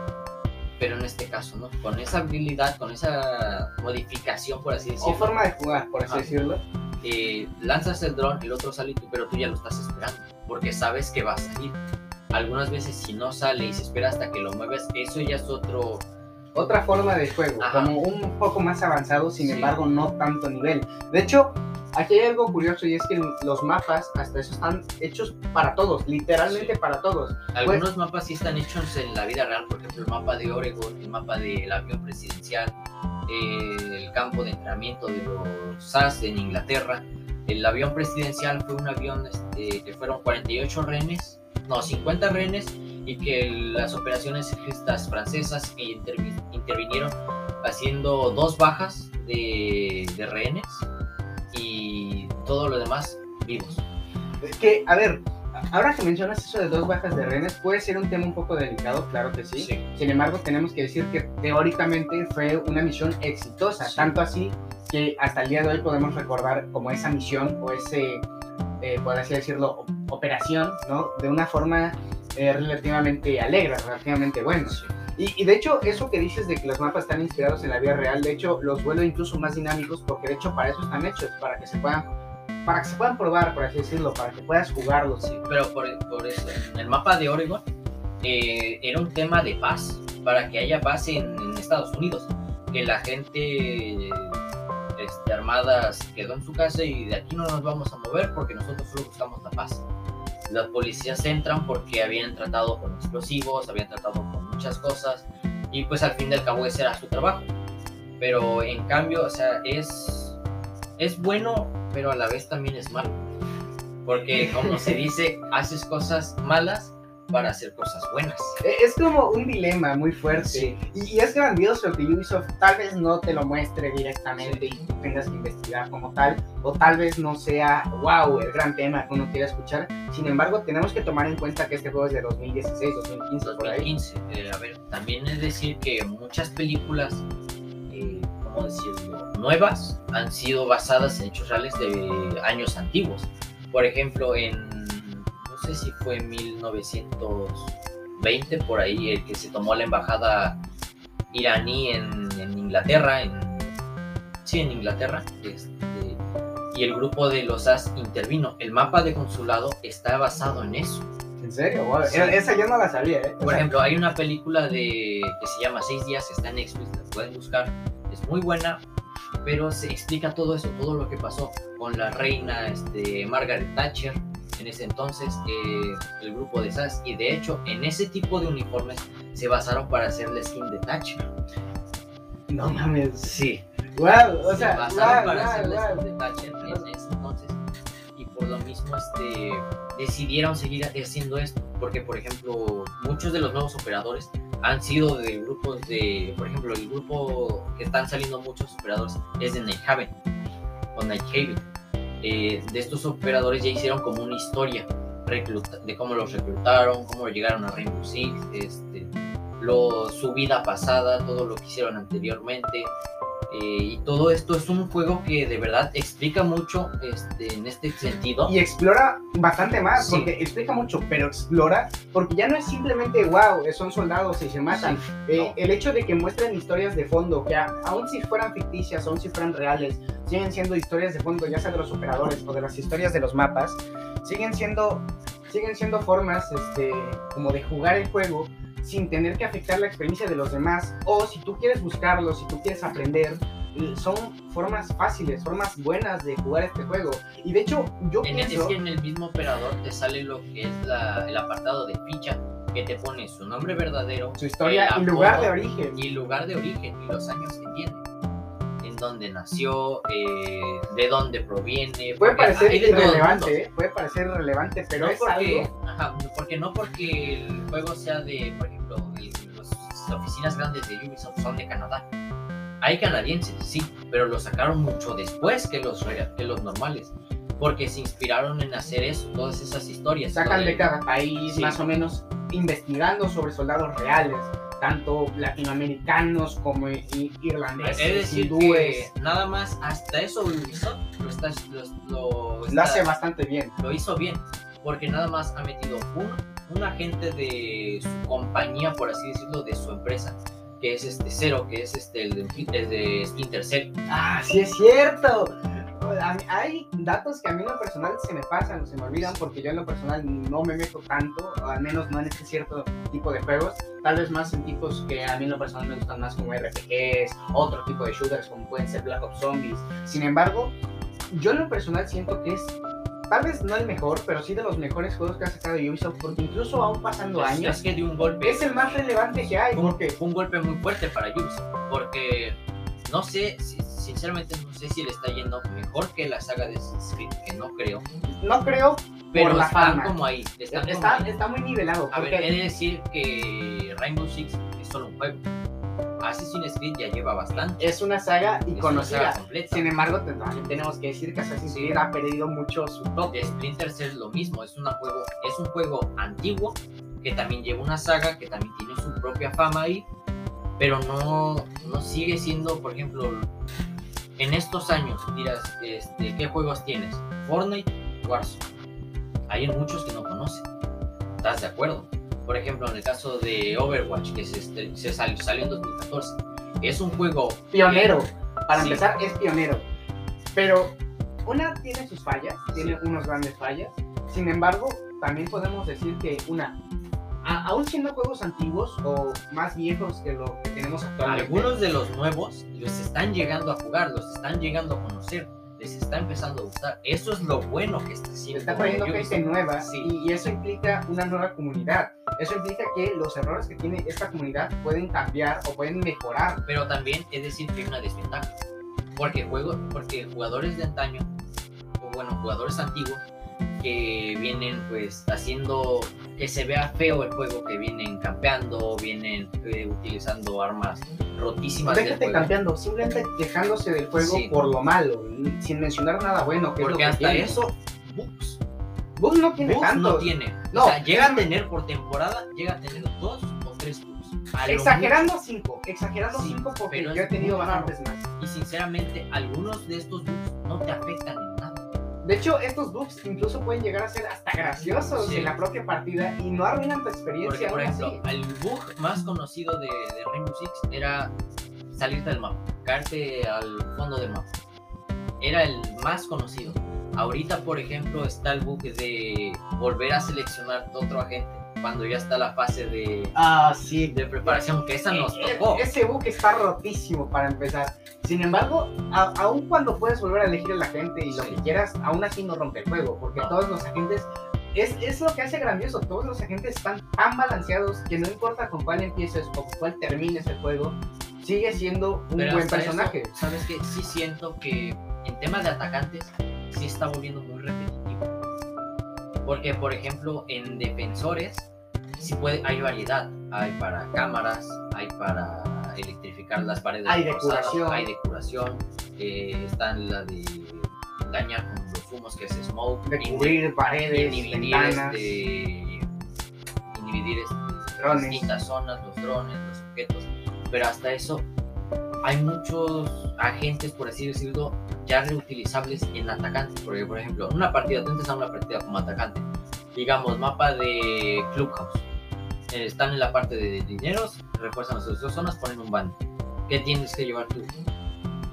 Pero en este caso, ¿no? Con esa habilidad, con esa modificación, por así o decirlo, forma de jugar, por así Ajá. decirlo. eh, lanzas el dron, el otro sale y tú, pero tú ya lo estás esperando, porque sabes que va a salir. Algunas veces si no sale y se espera hasta que lo mueves, eso ya es otro... Otra forma de juego, Ajá. como un poco más avanzado, sin Sí. embargo no tanto nivel. De hecho, aquí hay algo curioso y es que los mapas hasta eso están hechos para todos, literalmente Sí. para todos. Algunos mapas sí están hechos en la vida real, por ejemplo, el mapa de Oregon, el mapa del avión presidencial, eh, el campo de entrenamiento de los SAS en Inglaterra. El avión presidencial fue un avión este, que fueron 48 rehenes, no, 50 rehenes, y que las operaciones francesas intervi- intervinieron haciendo dos bajas de, de rehenes y todo lo demás vivos. Es que, a ver, ahora que mencionas eso de dos bajas de rehenes, puede ser un tema un poco delicado, claro que sí. Sí. Sin embargo, tenemos que decir que teóricamente fue una misión exitosa, Sí. tanto así que hasta el día de hoy podemos recordar como esa misión o ese, eh, por así decirlo, operación, ¿no? De una forma eh, relativamente alegre, relativamente buena. Y, y de hecho, eso que dices de que los mapas están inspirados en la vida real, de hecho, los vuelve incluso más dinámicos porque de hecho para eso están hechos, para que se puedan, para que se puedan probar, por así decirlo, para que puedas jugarlos. Sí, pero por, por eso, el mapa de Oregon eh, era un tema de paz, para que haya paz en, en Estados Unidos, que la gente este, armada se quedó en su casa y de aquí no nos vamos a mover porque nosotros solo buscamos la paz. Las policías entran porque habían tratado con explosivos, habían tratado con muchas cosas y pues al fin y al cabo ese era su trabajo. Pero en cambio, o sea, es, es bueno, pero a la vez también es malo. Porque como se dice, haces cosas malas para hacer cosas buenas. Eh, Es como un dilema muy fuerte. Y, y es grandioso que Ubisoft tal vez no te lo muestre directamente y tú tengas que investigar como tal, o tal vez no sea, wow, el gran tema que uno quiere escuchar. Sin embargo, tenemos que tomar en cuenta que este juego es de 2016, 2015, por ahí. 2015. eh, a ver, también es decir que muchas películas, eh, ¿cómo decirlo? Nuevas han sido basadas en hechos reales de años antiguos. Por ejemplo, en, sé si fue en 1920, por ahí, el que se tomó la embajada iraní en, en Inglaterra, en, sí, en Inglaterra, este, y el grupo de los AS intervino. El mapa de consulado está basado en eso. ¿En serio? Wow, Sí. Esa yo no la sabía, ¿eh? Por ejemplo, hay una película de que se llama Seis días, está en Netflix, la pueden buscar, es muy buena, pero se explica todo eso, todo lo que pasó con la reina este, Margaret Thatcher en ese entonces, eh, el grupo de SAS, y de hecho en ese tipo de uniformes se basaron para hacer la skin de Thatcher. No mames. Sí. Wow, o Se sea, basaron wow, para wow, hacerles wow. un detalle en ese entonces y por lo mismo este, decidieron seguir haciendo esto porque por ejemplo muchos de los nuevos operadores han sido de grupos de por ejemplo el grupo que están saliendo muchos operadores es de Nighthaven o Nighthaven Eh, de estos operadores ya hicieron como una historia de cómo los reclutaron cómo llegaron a Rainbow Six este, lo, su vida pasada todo lo que hicieron anteriormente eh, y todo esto es un juego que de verdad explica mucho este, en este sentido. Y explora bastante más, Sí. porque explica mucho, pero explora, porque ya no es simplemente, wow, son soldados y se matan. Eh, no. El hecho de que muestren historias de fondo, que aun si fueran ficticias, aun si fueran reales, siguen siendo historias de fondo, ya sea de los operadores o de las historias de los mapas, siguen siendo, siguen siendo formas este, como de jugar el juego sin tener que afectar la experiencia de los demás. O si tú quieres buscarlo, si tú quieres aprender, son formas fáciles, formas buenas de jugar este juego. Y de hecho, yo En el, es pienso... que en el mismo operador te sale lo que es la- el apartado de ficha, que te pone su nombre verdadero, su historia y lugar de origen. y lugar de origen y los años que tiene, en dónde nació, eh, de dónde proviene. Puede parecer irrelevante, ¿eh? puede parecer irrelevante, pero no es porque, algo... ajá, porque no porque el juego sea de, ejemplo, los- las oficinas grandes de Ubisoft son de Canadá. Hay canadienses, sí, pero lo sacaron mucho después que los, que los normales. Porque se inspiraron en hacer eso, todas esas historias. Sacan de cada país Sí. más o menos investigando sobre soldados reales, tanto latinoamericanos como irlandeses, Es decir, hindúes. que nada más hasta eso Ubisoft lo, está, lo, lo Lo está- hace bastante bien. lo hizo bien, porque nada más ha metido un, un agente de su compañía, por así decirlo, de su empresa, que es este Cero, que es este el de, el Splinter Cell. Ah, sí es cierto. Hay datos que a mí en lo personal se me pasan se me olvidan porque yo en lo personal no me meto tanto, al menos no en este cierto tipo de juegos, tal vez más en tipos que a mí en lo personal me gustan más como RPGs, otro tipo de shooters como pueden ser Black Ops Zombies. Sin embargo, yo en lo personal siento que es tal vez no el mejor, pero sí de los mejores juegos que ha sacado Ubisoft porque incluso aún pasando Es, años es que de un golpe es el más relevante que hay un, porque fue un golpe muy fuerte para Ubisoft, porque no sé, si- sinceramente no sé si le está yendo mejor que la saga de Assassin's que no creo, no creo pero están como ahí, están como está, ahí. está muy nivelado. A ver, he de decir que Rainbow Six es solo un juego. Assassin's Creed ya lleva bastante. es una saga saga completa. Sin embargo, también tenemos que decir que Assassin's. Creed ha perdido mucho su toque. Splinter Cell es lo mismo, es, una juego, es un juego antiguo que también lleva una saga, que también tiene su propia fama ahí, pero no, no sigue siendo, por ejemplo, en estos años, dirás, este, ¿qué juegos tienes? Fortnite, Warzone. Hay muchos que no conocen. ¿Estás de acuerdo? Por ejemplo, en el caso de Overwatch, que se, este- se sal- salió en 2014, es un juego Pionero. Para Sí. empezar, es pionero. Pero una tiene sus fallas, tiene unos grandes fallas. Sin embargo, también podemos decir que una, aún siendo juegos antiguos o más viejos que lo que tenemos actualmente, Algunos de los nuevos los están llegando a jugar, los están llegando a conocer, les está empezando a gustar. Eso es lo bueno que está haciendo. está trayendo gente nueva Sí. y, y eso implica una nueva comunidad. Eso implica que los errores que tiene esta comunidad pueden cambiar o pueden mejorar. Pero también es decir que hay una desventaja. Porque, juego, porque jugadores de antaño, o bueno, jugadores antiguos, que vienen pues haciendo que se vea feo el juego, que vienen campeando, vienen eh, utilizando armas rotísimas Déjate juego. cambiando, simplemente quejándose del juego Sí. por lo malo, sin mencionar nada bueno. Que Porque que hasta eso, bugs. Bugs no tiene Bugs no tiene. No, o sea, llega a tener por temporada, llega a tener dos o tres bugs. Exagerando cinco, exagerando Sí, cinco porque yo he tenido bastantes más. Y sinceramente, algunos de estos bugs no te afectan en. De hecho, estos bugs incluso pueden llegar a ser hasta graciosos Sí. en la propia partida y no arruinan tu Porque, experiencia. por aún ejemplo, así. el bug más conocido de, de Rainbow Six era salirte del mapa, caerte al fondo del mapa. Era el más conocido. Ahorita, por ejemplo, está el bug de volver a seleccionar otro agente cuando ya está la fase de, Ah, sí. de preparación, que esa nos E- tocó. Ese bug está rotísimo para empezar. Sin embargo, a- aun cuando puedes volver a elegir a la gente y lo Sí. que quieras, aún así no rompe el juego, porque No. todos los agentes. Es, es lo que hace grandioso, todos los agentes están tan balanceados que no importa con cuál empieces o con cuál termines el juego, sigue siendo un Pero buen personaje. eso, ¿Sabes qué? Sí siento que en temas de atacantes sí está volviendo muy repetitivo. Porque, por ejemplo, en defensores sí puede, hay variedad. Hay para cámaras, hay para electrificar las paredes. Hay de reforzadas, curación. Hay de curación. eh, está la de dañar con los humos que es smoke. de cubrir paredes, inhibir este, inhibir este, Drones. distintas zonas, los drones, los objetos, pero hasta eso hay muchos agentes, por así decirlo, ya reutilizables en atacantes, porque por ejemplo, una partida, tú entras a una partida como atacante, digamos, mapa de Clubhouse, eh, están en la parte de dineros, refuerzan sus dos zonas, ponen un band. ¿Qué tienes que llevar tú?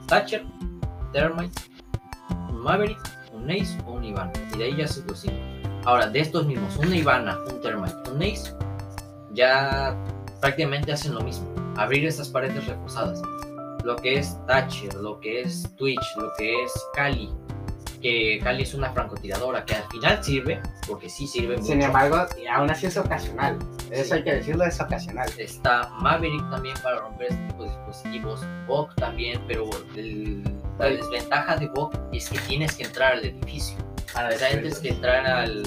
Thatcher, Thermite, un Maverick, un Ace o un Ivana. Y de ahí ya son los cinco. Ahora, de estos mismos, una Ivana, un Thermite, un Ace, ya prácticamente hacen lo mismo. Abrir esas paredes reforzadas. Lo que es Thatcher, lo que es Twitch, lo que es Kali. Que Kali es una francotiradora que al final sirve, porque sí sirve mucho. Sin embargo, aún así es ocasional. Eso hay que decirlo, es ocasional. Está Maverick también para romper este tipo de dispositivos. Bok también, pero el- la desventaja de Bok es que tienes que entrar al edificio. Para O sea, tienes que entrar al,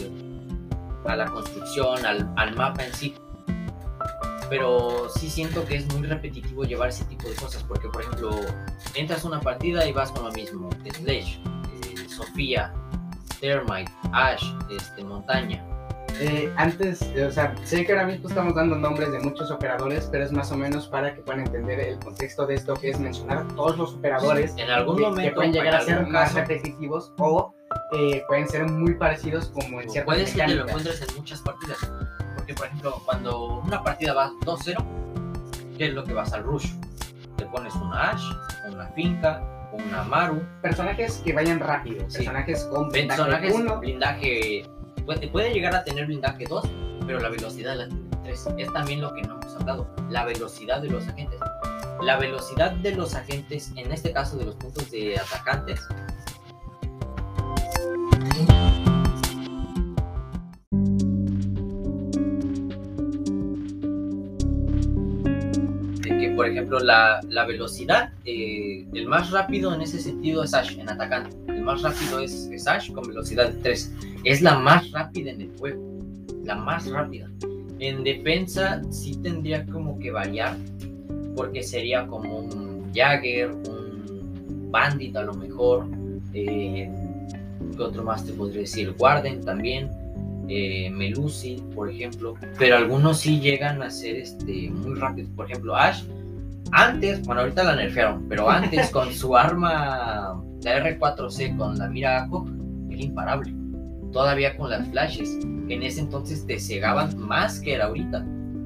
a la construcción, al, al mapa en sí. Pero sí siento que es muy repetitivo llevar ese tipo de cosas. Porque, por ejemplo, entras a una partida y vas con lo mismo. Sledge, eh, Sofía, Thermite, Ash, este, Montaña. Eh, antes, eh, o sea, sé que ahora mismo estamos dando nombres de muchos operadores, pero es más o menos para que puedan entender el contexto de esto, que es mencionar todos los operadores En algún que, momento que pueden llegar a ser más caso, repetitivos o eh, pueden ser muy parecidos como en ciertas puedes que lo encuentres en muchas partidas. Por ejemplo, cuando una partida va 2-0, ¿qué es lo que vas al rush? Te pones una Ash, una Finca, una Maru, Personajes que vayan rápido, Sí. personajes con blindaje personajes uno, blindaje. Puede, puede llegar a tener blindaje 2, pero la velocidad la tiene 3. Es también lo que no hemos hablado: la velocidad de los agentes. La velocidad de los agentes, en este caso de los puntos de atacantes, ejemplo, la, la velocidad, eh, el más rápido en ese sentido es Ash, en atacante. El más rápido es, es Ash con velocidad de 3. Es la más rápida en el juego. La más rápida. En defensa sí tendría como que variar, porque sería como un Jagger, un Bandit a lo mejor. Eh, ¿Qué otro más te podría decir? Warden también. Eh, Melusi, por ejemplo. Pero algunos sí llegan a ser este, muy rápidos. Por ejemplo, Ash, antes, bueno, ahorita la nerfearon, pero (laughs) antes con su arma, la R4C, con la mira ACO, era imparable. Todavía con las flashes, que en ese entonces te cegaban más que era ahorita.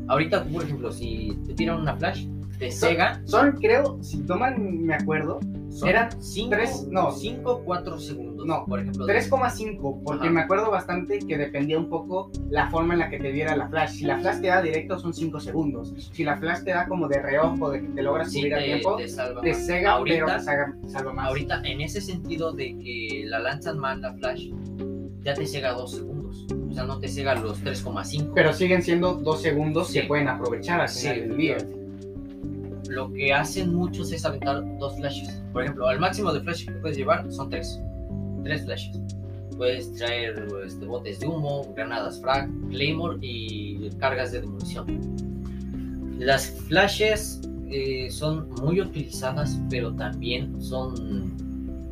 Ahorita, por ejemplo, si te tiran una flash, te cegan. son creo, si toman, me acuerdo, Son eran 5, tres- no. 5, 4 segundos. No, por ejemplo. de- 3,5, porque Ajá. me acuerdo bastante que dependía un poco la forma en la que te diera la flash. Si la flash te da directo son 5 segundos. Si la flash te da como de reojo, de que te logras sí, subir a tiempo, te salva te cega, Ahorita- pero te salva, salva más. Ahorita, en ese sentido de que la lanzan mal la flash, ya te cega 2 segundos. O sea, no te cega los 3,5. Pero siguen siendo 2 segundos Sí. que pueden aprovechar al Sí, final del día. Lo que hacen muchos es aventar dos flashes. Por ejemplo, al máximo de flashes que puedes llevar son tres. Tres flashes. Puedes traer este, botes de humo, granadas frag, claymore y cargas de demolición. Las flashes eh, son muy utilizadas, pero también son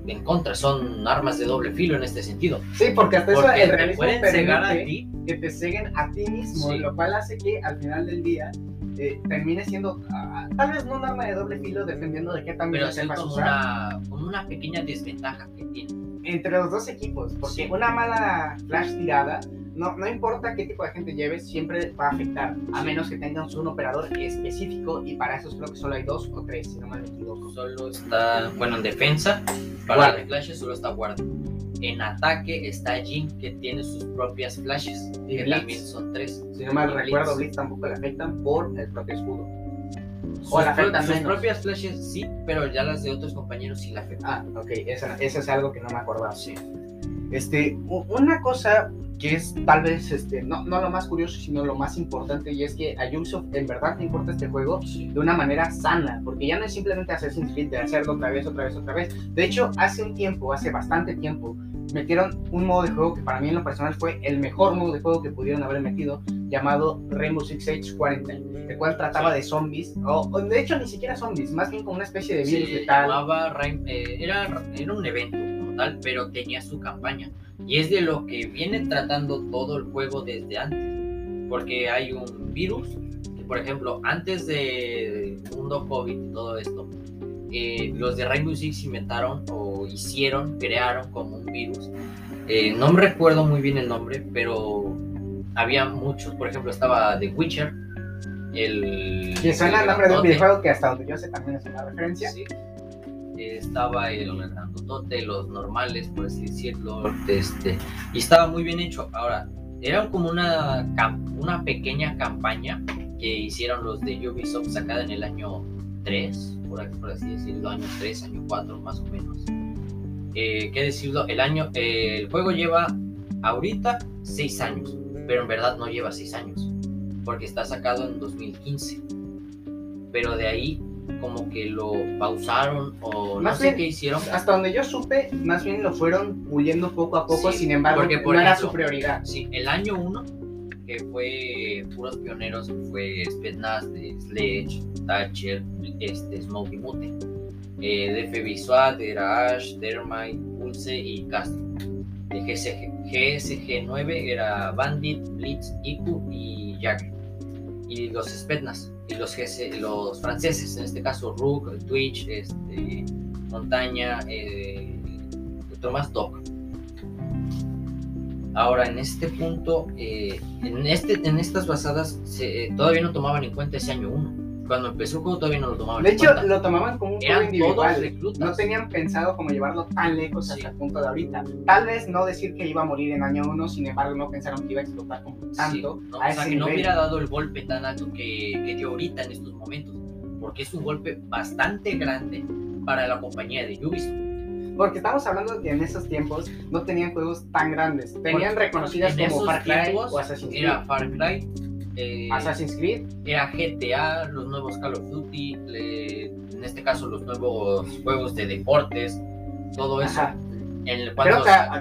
en contra, son armas de doble filo en este sentido. Sí, porque hasta eso Porque el te realismo pueden cegar a ti que te ceguen a ti mismo, Sí. lo cual hace que al final del día eh, termine siendo ah, tal vez no un arma de doble filo, dependiendo de qué también pero lo sepas como usar. una, como una pequeña desventaja que tiene. Entre los dos equipos, porque Sí. una mala flash tirada, no, no importa qué tipo de gente lleves, siempre va a afectar, a Sí. menos que tengas un operador específico, y para eso creo que solo hay dos o tres, si no me equivoco. Solo está, bueno, en defensa, para Guardia. las flashes solo está guardia. En ataque está Jin, que tiene sus propias flashes, Y que Blitz. también son tres. Si no mal recuerdo. Blitz tampoco le afectan por el propio escudo. Sus, O la afectan sus menos. propias flashes sí, pero ya las de otros compañeros sí la afectan. Ah, ok, eso, eso es algo que no me acordaba. Sí. Este, una cosa que es tal vez este, no, no lo más curioso, sino lo más importante, y es que a Ubisoft en verdad le importa este juego de una manera sana, porque ya no es simplemente Assassin's Creed de hacerlo otra vez, otra vez, otra vez. De hecho, hace un tiempo, hace bastante tiempo, metieron un modo de juego que para mí en lo personal fue el mejor modo de juego que pudieron haber metido, llamado Rainbow Six Siege Quarantine, el cual trataba de zombies, o, de hecho ni siquiera zombies, más bien como una especie de virus de tal. Eh, era, era un evento como tal, pero tenía su campaña. Y es de lo que viene tratando todo el juego desde antes. Porque hay un virus que, por ejemplo, antes de mundo COVID y todo esto, eh, los de Rainbow Six inventaron o hicieron, crearon como un virus. Eh, no me recuerdo muy bien el nombre, pero había muchos. Por ejemplo, estaba The Witcher. El, que suena el nombre de un videojuego que hasta donde yo sé también es una referencia. Sí estaba el grandotote, los normales, por así decirlo, este, y estaba muy bien hecho. Ahora, era como una, una pequeña campaña que hicieron los de Ubisoft sacada en el año 3, por, así decirlo, año 3, año 4 más o menos. Eh, ¿Qué decirlo? El año, el juego lleva ahorita 6 años, pero en verdad no lleva 6 años, porque está sacado en 2015. Pero de ahí como que lo pausaron o no sé qué hicieron. Hasta donde yo supe, más bien lo fueron puliendo poco a poco, sin embargo, porque no era su prioridad. Sí, el año 1, fue puros pioneros, fue Spetsnaz de Sledge, Thatcher, este, Smokey Mute. Eh, de FB era Ash, Dermite, Pulse y Castro. De GSG, GSG 9 era Bandit, Blitz, Iku y Jagger. Y los Spetsnaz y los, los franceses, en este caso Rook, Twitch, este, Montaña, eh, Thomas Doc. Ahora, en este punto, eh, en, este, en estas basadas, se, todavía no tomaban en cuenta ese año 1 cuando empezó el juego todavía no lo tomaban. De hecho, lo tomaban como un juego individual. No tenían pensado cómo llevarlo tan lejos hasta el punto de ahorita. Tal vez no decir que iba a morir en año 1, sin embargo, no pensaron que iba a explotar como tanto. o sea, que no hubiera dado el golpe tan alto que, que dio ahorita en estos momentos. Porque es un golpe bastante grande para la compañía de Ubisoft. Porque estamos hablando de que en esos tiempos no tenían juegos tan grandes. Tenían reconocidas como Far Cry o Assassin's Creed. Era Far Cry, eh, Assassin's Creed. Era GTA, los nuevos Call of Duty, en este caso los nuevos juegos de deportes, todo eso.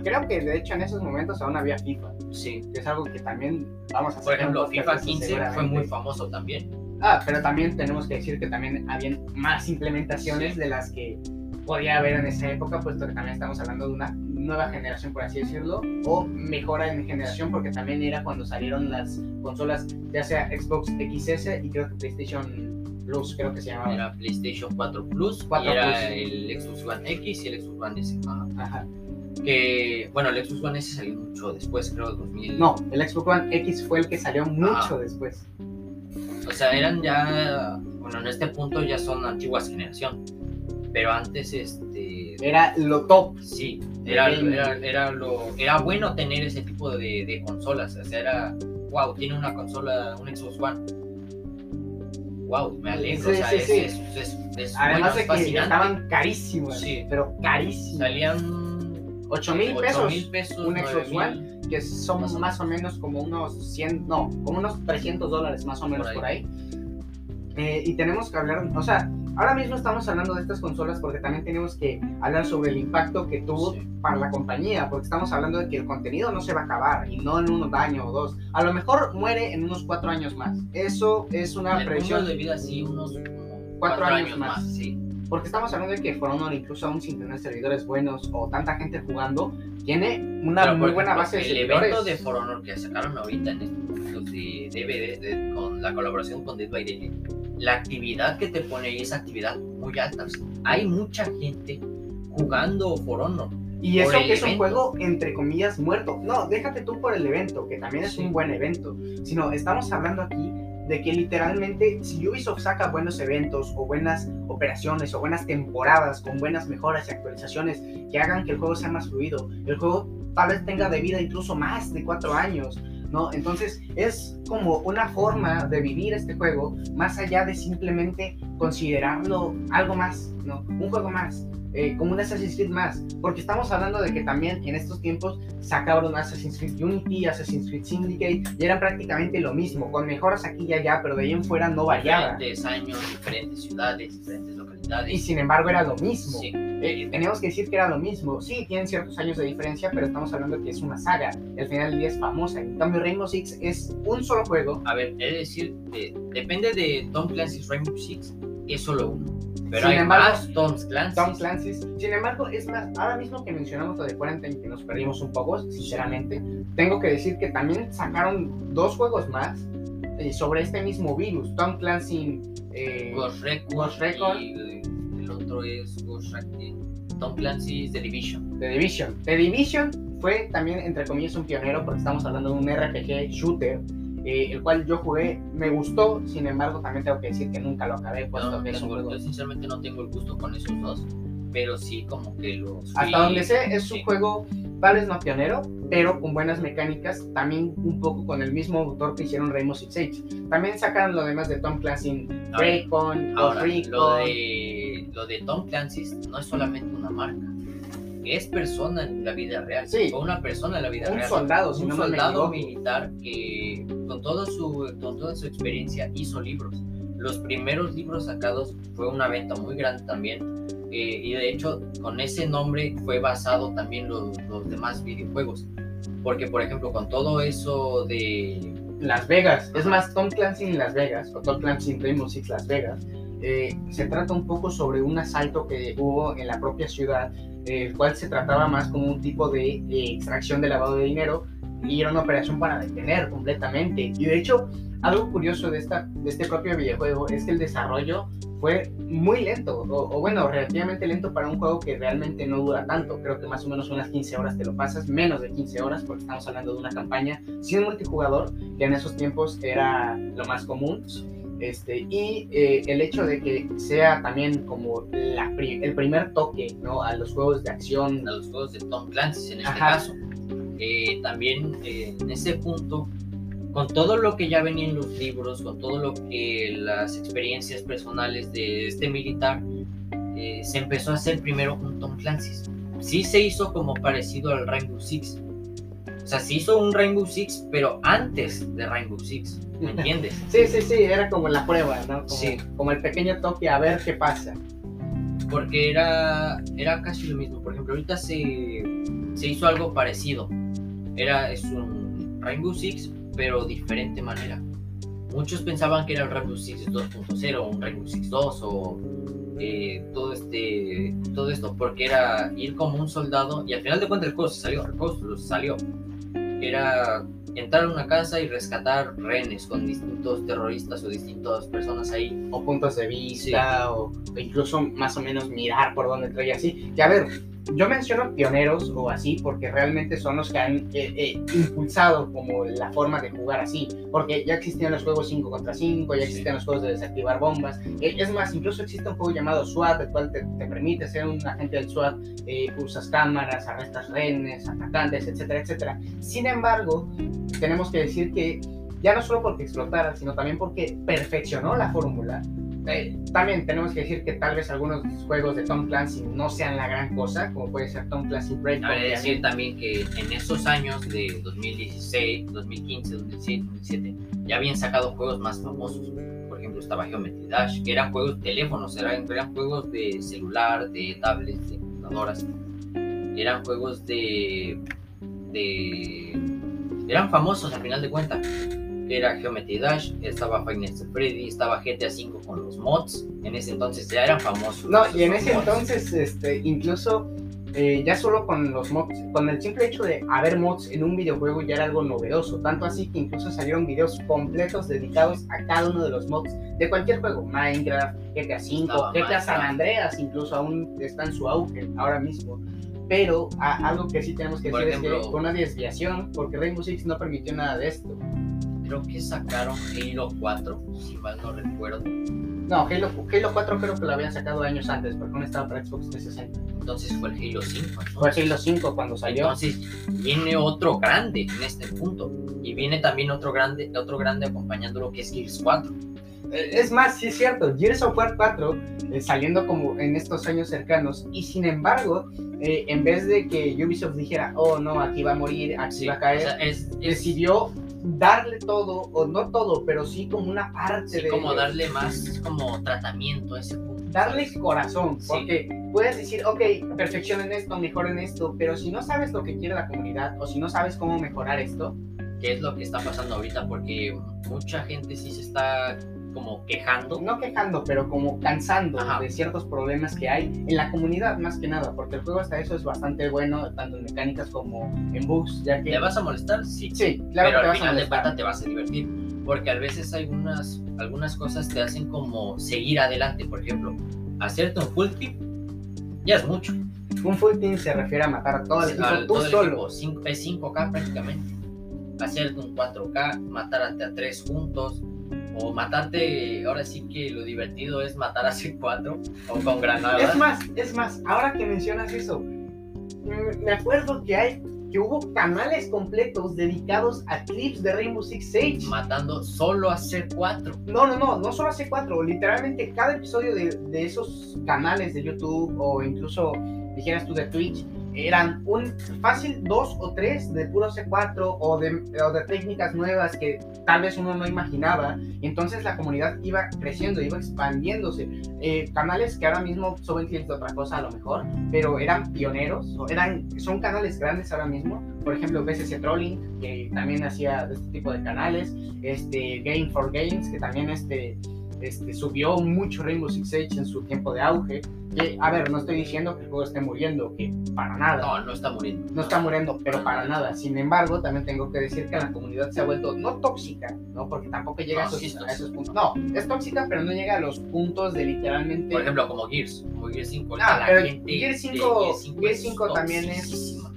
creo, que, de hecho en esos momentos aún había FIFA. Sí. Que es algo que también vamos a hacer. Por ejemplo, FIFA 15 fue muy famoso también. Ah, pero también tenemos que decir que también habían más implementaciones de las que podía haber en esa época, puesto que también estamos hablando de una nueva generación, por así decirlo, o mejora en generación, porque también era cuando salieron las consolas, ya sea Xbox XS y creo que PlayStation Plus, creo que se llamaba. Era PlayStation 4 Plus, 4 era el Xbox One X y el Xbox One S. Ajá. Que, bueno, el Xbox One S salió mucho después, creo, 2000. No, el Xbox One X fue el que salió mucho después. O sea, eran ya, bueno, en este punto ya son antiguas generación, pero antes, este... Era lo top. Sí, era, era, lo, era bueno tener ese tipo de, de, consolas. O sea, era, wow, tiene una consola, un Xbox One. Wow, me alegro. o sea, es, es, es, Además de que estaban carísimos. Sí. Pero carísimos. Salían 8 mil pesos, pesos, un Xbox One, que son más o, menos como unos 100, no, como unos 300 dólares más o menos por ahí. Eh, y tenemos que hablar, o sea, Ahora mismo estamos hablando de estas consolas porque también tenemos que hablar sobre el impacto que tuvo para la compañía, porque estamos hablando de que el contenido no se va a acabar y no en un año o dos. A lo mejor muere en unos cuatro años más. Eso es una presión. de vida, sí, unos cuatro, años, más. sí. Porque estamos hablando de que For Honor, incluso aún sin tener servidores buenos o tanta gente jugando, tiene una muy buena base de servidores. El evento de For Honor que sacaron ahorita en estos momentos de con la colaboración con Dead by Daylight la actividad que te pone ahí es actividad muy alta. Hay mucha gente jugando For Honor. Y eso que es un juego entre comillas muerto. No, déjate tú por el evento, que también es un buen evento. Sino estamos hablando aquí de que literalmente si Ubisoft saca buenos eventos o buenas operaciones o buenas temporadas con buenas mejoras y actualizaciones que hagan que el juego sea más fluido, el juego tal vez tenga de vida incluso más de cuatro años ¿no? Entonces es como una forma de vivir este juego más allá de simplemente considerarlo algo más, ¿no? Un juego más. Eh, como un Assassin's Creed más, porque estamos hablando de que también en estos tiempos sacaron Assassin's Creed Unity, Assassin's Creed Syndicate, y eran prácticamente lo mismo, con mejoras aquí y allá, pero de ahí en fuera no variaba. Diferentes años, diferentes ciudades, diferentes localidades. Y sin embargo era lo mismo. Sí. Eh, teníamos que decir que era lo mismo. Sí, tienen ciertos años de diferencia, pero estamos hablando de que es una saga. Al final del día es famosa. En cambio, Rainbow Six es un solo juego. A ver, es decir, de- depende de Tom Clancy's Rainbow Six, es solo uno. Pero Sin hay embargo, más Tom Clancy's. Tom. Sin embargo, es más, ahora mismo que mencionamos lo de Quarantine, que nos perdimos un poco, sinceramente, tengo que decir que también sacaron dos juegos más eh, sobre este mismo virus. Tom Clancy. eh, Ghost Recon. Ghost Recon. Y el otro es Ghost Recon. Tom Clancy's The Division. The Division. The Division fue también, entre comillas, un pionero porque estamos hablando de un RPG shooter, eh, el cual yo jugué, me gustó, sin embargo, también tengo que decir que nunca lo acabé, puesto No, que es un tengo- juego. yo sinceramente no tengo el gusto con esos dos, pero sí como que los... Hasta vi- donde sé, es un sí. juego, tal vez no pionero, pero con buenas mecánicas, también un poco con el mismo autor que hicieron Rainbow Six Siege. También sacaron lo demás de Tom Clancy, Raycon, lo de, lo de Tom Clancy's no es solamente una marca, es persona en la vida real. Sí. Fue una persona en la vida Un real. soldado, si un no soldado militar que con, todo su, con toda su experiencia hizo libros. Los primeros libros sacados fue una venta muy grande también. eh, y de hecho, con ese nombre fue basado también los, los demás videojuegos. Porque, por ejemplo, con todo eso de Las Vegas. Es más, Tom Clancy en Las Vegas, o Tom Clancy en Rainbow Six Las Vegas, eh, se trata un poco sobre un asalto que hubo en la propia ciudad, el cual se trataba más como un tipo de extracción de lavado de dinero y era una operación para detener completamente. Y de hecho, algo curioso de, esta, de este propio videojuego es que el desarrollo fue muy lento, o, o bueno, relativamente lento para un juego que realmente no dura tanto. Creo que más o menos unas 15 horas te lo pasas, menos de 15 horas, porque estamos hablando de una campaña sin multijugador, que en esos tiempos era lo más común. Este, y eh, el hecho de que sea también como la pri- el primer toque ¿no? a los juegos de acción a los juegos de Tom Clancy en este Ajá. caso. Eh, también eh, en ese punto, con todo lo que ya venía en los libros, con todo lo que las experiencias personales de este militar, eh, se empezó a hacer primero un Tom Clancy. Sí se hizo como parecido al Rainbow Six. O sea, se hizo un Rainbow Six, pero antes de Rainbow Six. ¿Me entiendes? Sí, sí, sí, era como la prueba, ¿no? Como, Sí. como el pequeño toque a ver qué pasa. porque era, era casi lo mismo. Por ejemplo, ahorita se, se hizo algo parecido. Era, es un Rainbow Six, pero diferente manera. Muchos pensaban que era el Rainbow Six 2.0, un Rainbow Six 2 o eh, todo, este, todo esto, porque era ir como un soldado y al final de cuentas el juego se salió, el juego salió. Era entrar a una casa y rescatar rehenes con distintos terroristas o distintas personas ahí. O puntos de vista, o, o incluso más o menos mirar por dónde trae así. Que a ver, yo menciono pioneros o así porque realmente son los que han eh, eh, impulsado como la forma de jugar así. Porque ya existían los juegos 5 contra 5, ya Sí. existían los juegos de desactivar bombas. Eh, es más, incluso existe un juego llamado SWAT, el cual te, te permite ser un agente del SWAT, eh, usas cámaras, arrestas rehenes, atacantes, etcétera, etcétera. Sin embargo, tenemos que decir que ya no solo porque explotara, sino también porque perfeccionó la fórmula. Eh, también tenemos que decir que tal vez algunos juegos de Tom Clancy no sean la gran cosa, como puede ser Tom Clancy Breakpoint. Cabe decir también que en esos años de 2016, 2015, 2016, 2017, ya habían sacado juegos más famosos. Por ejemplo, estaba Geometry Dash, que eran juegos de teléfonos, eran, eran juegos de celular, de tablets, de computadoras. Eran juegos de. de. eran famosos al final de cuentas. Era Geometry Dash, estaba at Freddy, estaba GTA V con los mods. En ese entonces ya eran famosos. No, y en ese mods. entonces, este, incluso eh, ya solo con los mods, con el simple hecho de haber mods en un videojuego ya era algo novedoso. Tanto así que incluso salieron videos completos dedicados a cada uno de los mods de cualquier juego. Minecraft, GTA V, GTA San. Andreas, incluso aún está en su auge ahora mismo. Pero a- algo que sí tenemos que Por decir es ejemplo- que fue una desviación, porque Rainbow Six no permitió nada de esto. Creo que sacaron Halo 4, si mal no recuerdo. No, Halo, Halo 4 creo que lo habían sacado años antes, porque no estaba para Xbox 360. Entonces fue el Halo 5. Fue Halo 5 cuando salió. Entonces viene otro grande en este punto. Y viene también otro grande, otro grande acompañando lo que es Gears 4. Eh, Es más, sí es cierto, Gears of War 4 eh, saliendo como en estos años cercanos y sin embargo, eh, en vez de que Ubisoft dijera, oh no, aquí va a morir, aquí Sí, va a o caer, sea, es, es- decidió darle todo, o no todo, pero sí como una parte sí, de como darle más como tratamiento a ese punto. darle ¿sabes? corazón, Sí. porque puedes decir, ok, perfeccionen esto, mejoren esto, pero si no sabes lo que quiere la comunidad o si no sabes cómo mejorar esto, que es lo que está pasando ahorita, porque mucha gente sí se está como quejando. no quejando, pero como cansando Ajá. de ciertos problemas que hay en la comunidad más que nada, porque el juego hasta eso es bastante bueno, tanto en mecánicas como en bugs, ya que... ¿Te vas a molestar? Sí. Sí, claro pero que te al vas a final de molestar. cuentas te vas a divertir. Porque a veces hay unas, algunas cosas te hacen como seguir adelante. Por ejemplo, hacerte un full trip ya es mucho. Un full team se refiere a matar a todo el equipo, Al- tú todo el solo. equipo, es 5K prácticamente. Hacerte un 4K, matarte a tres juntos. O matarte, ahora sí que lo divertido es matar a C4 o con granadas. Es más, es más, ahora que mencionas eso, mm, me acuerdo que hay que hubo canales completos dedicados a clips de Rainbow Six Siege. matando solo a C4. No, no, no, no solo a C4, literalmente cada episodio de, de esos canales de YouTube o incluso dijeras tú de Twitch eran un fácil dos o tres de puro C4 o de, o de técnicas nuevas que tal vez uno no imaginaba y entonces la comunidad iba creciendo, iba expandiéndose. Eh, canales que ahora mismo suben clips de otra cosa a lo mejor, pero eran pioneros, eran, son canales grandes ahora mismo. Por ejemplo, BCC Trolling, que también hacía de este tipo de canales. Este, Game for Games, que también este, este, subió mucho Rainbow Six Siege en su tiempo de auge. Que, a ver, no estoy diciendo que el juego esté muriendo, que para nada. No, no está muriendo. No está muriendo, pero para nada. Sin embargo, también tengo que decir que la comunidad se ha vuelto no tóxica, ¿no? Porque tampoco llega No, a, esos, sí es a esos puntos. No, es tóxica, pero no llega a los puntos de literalmente. Por ejemplo, como Gears. Como Gears 5. Ah, la pero gente Gears de 5 Gears 5 Gears es 5 también es- toxicísima.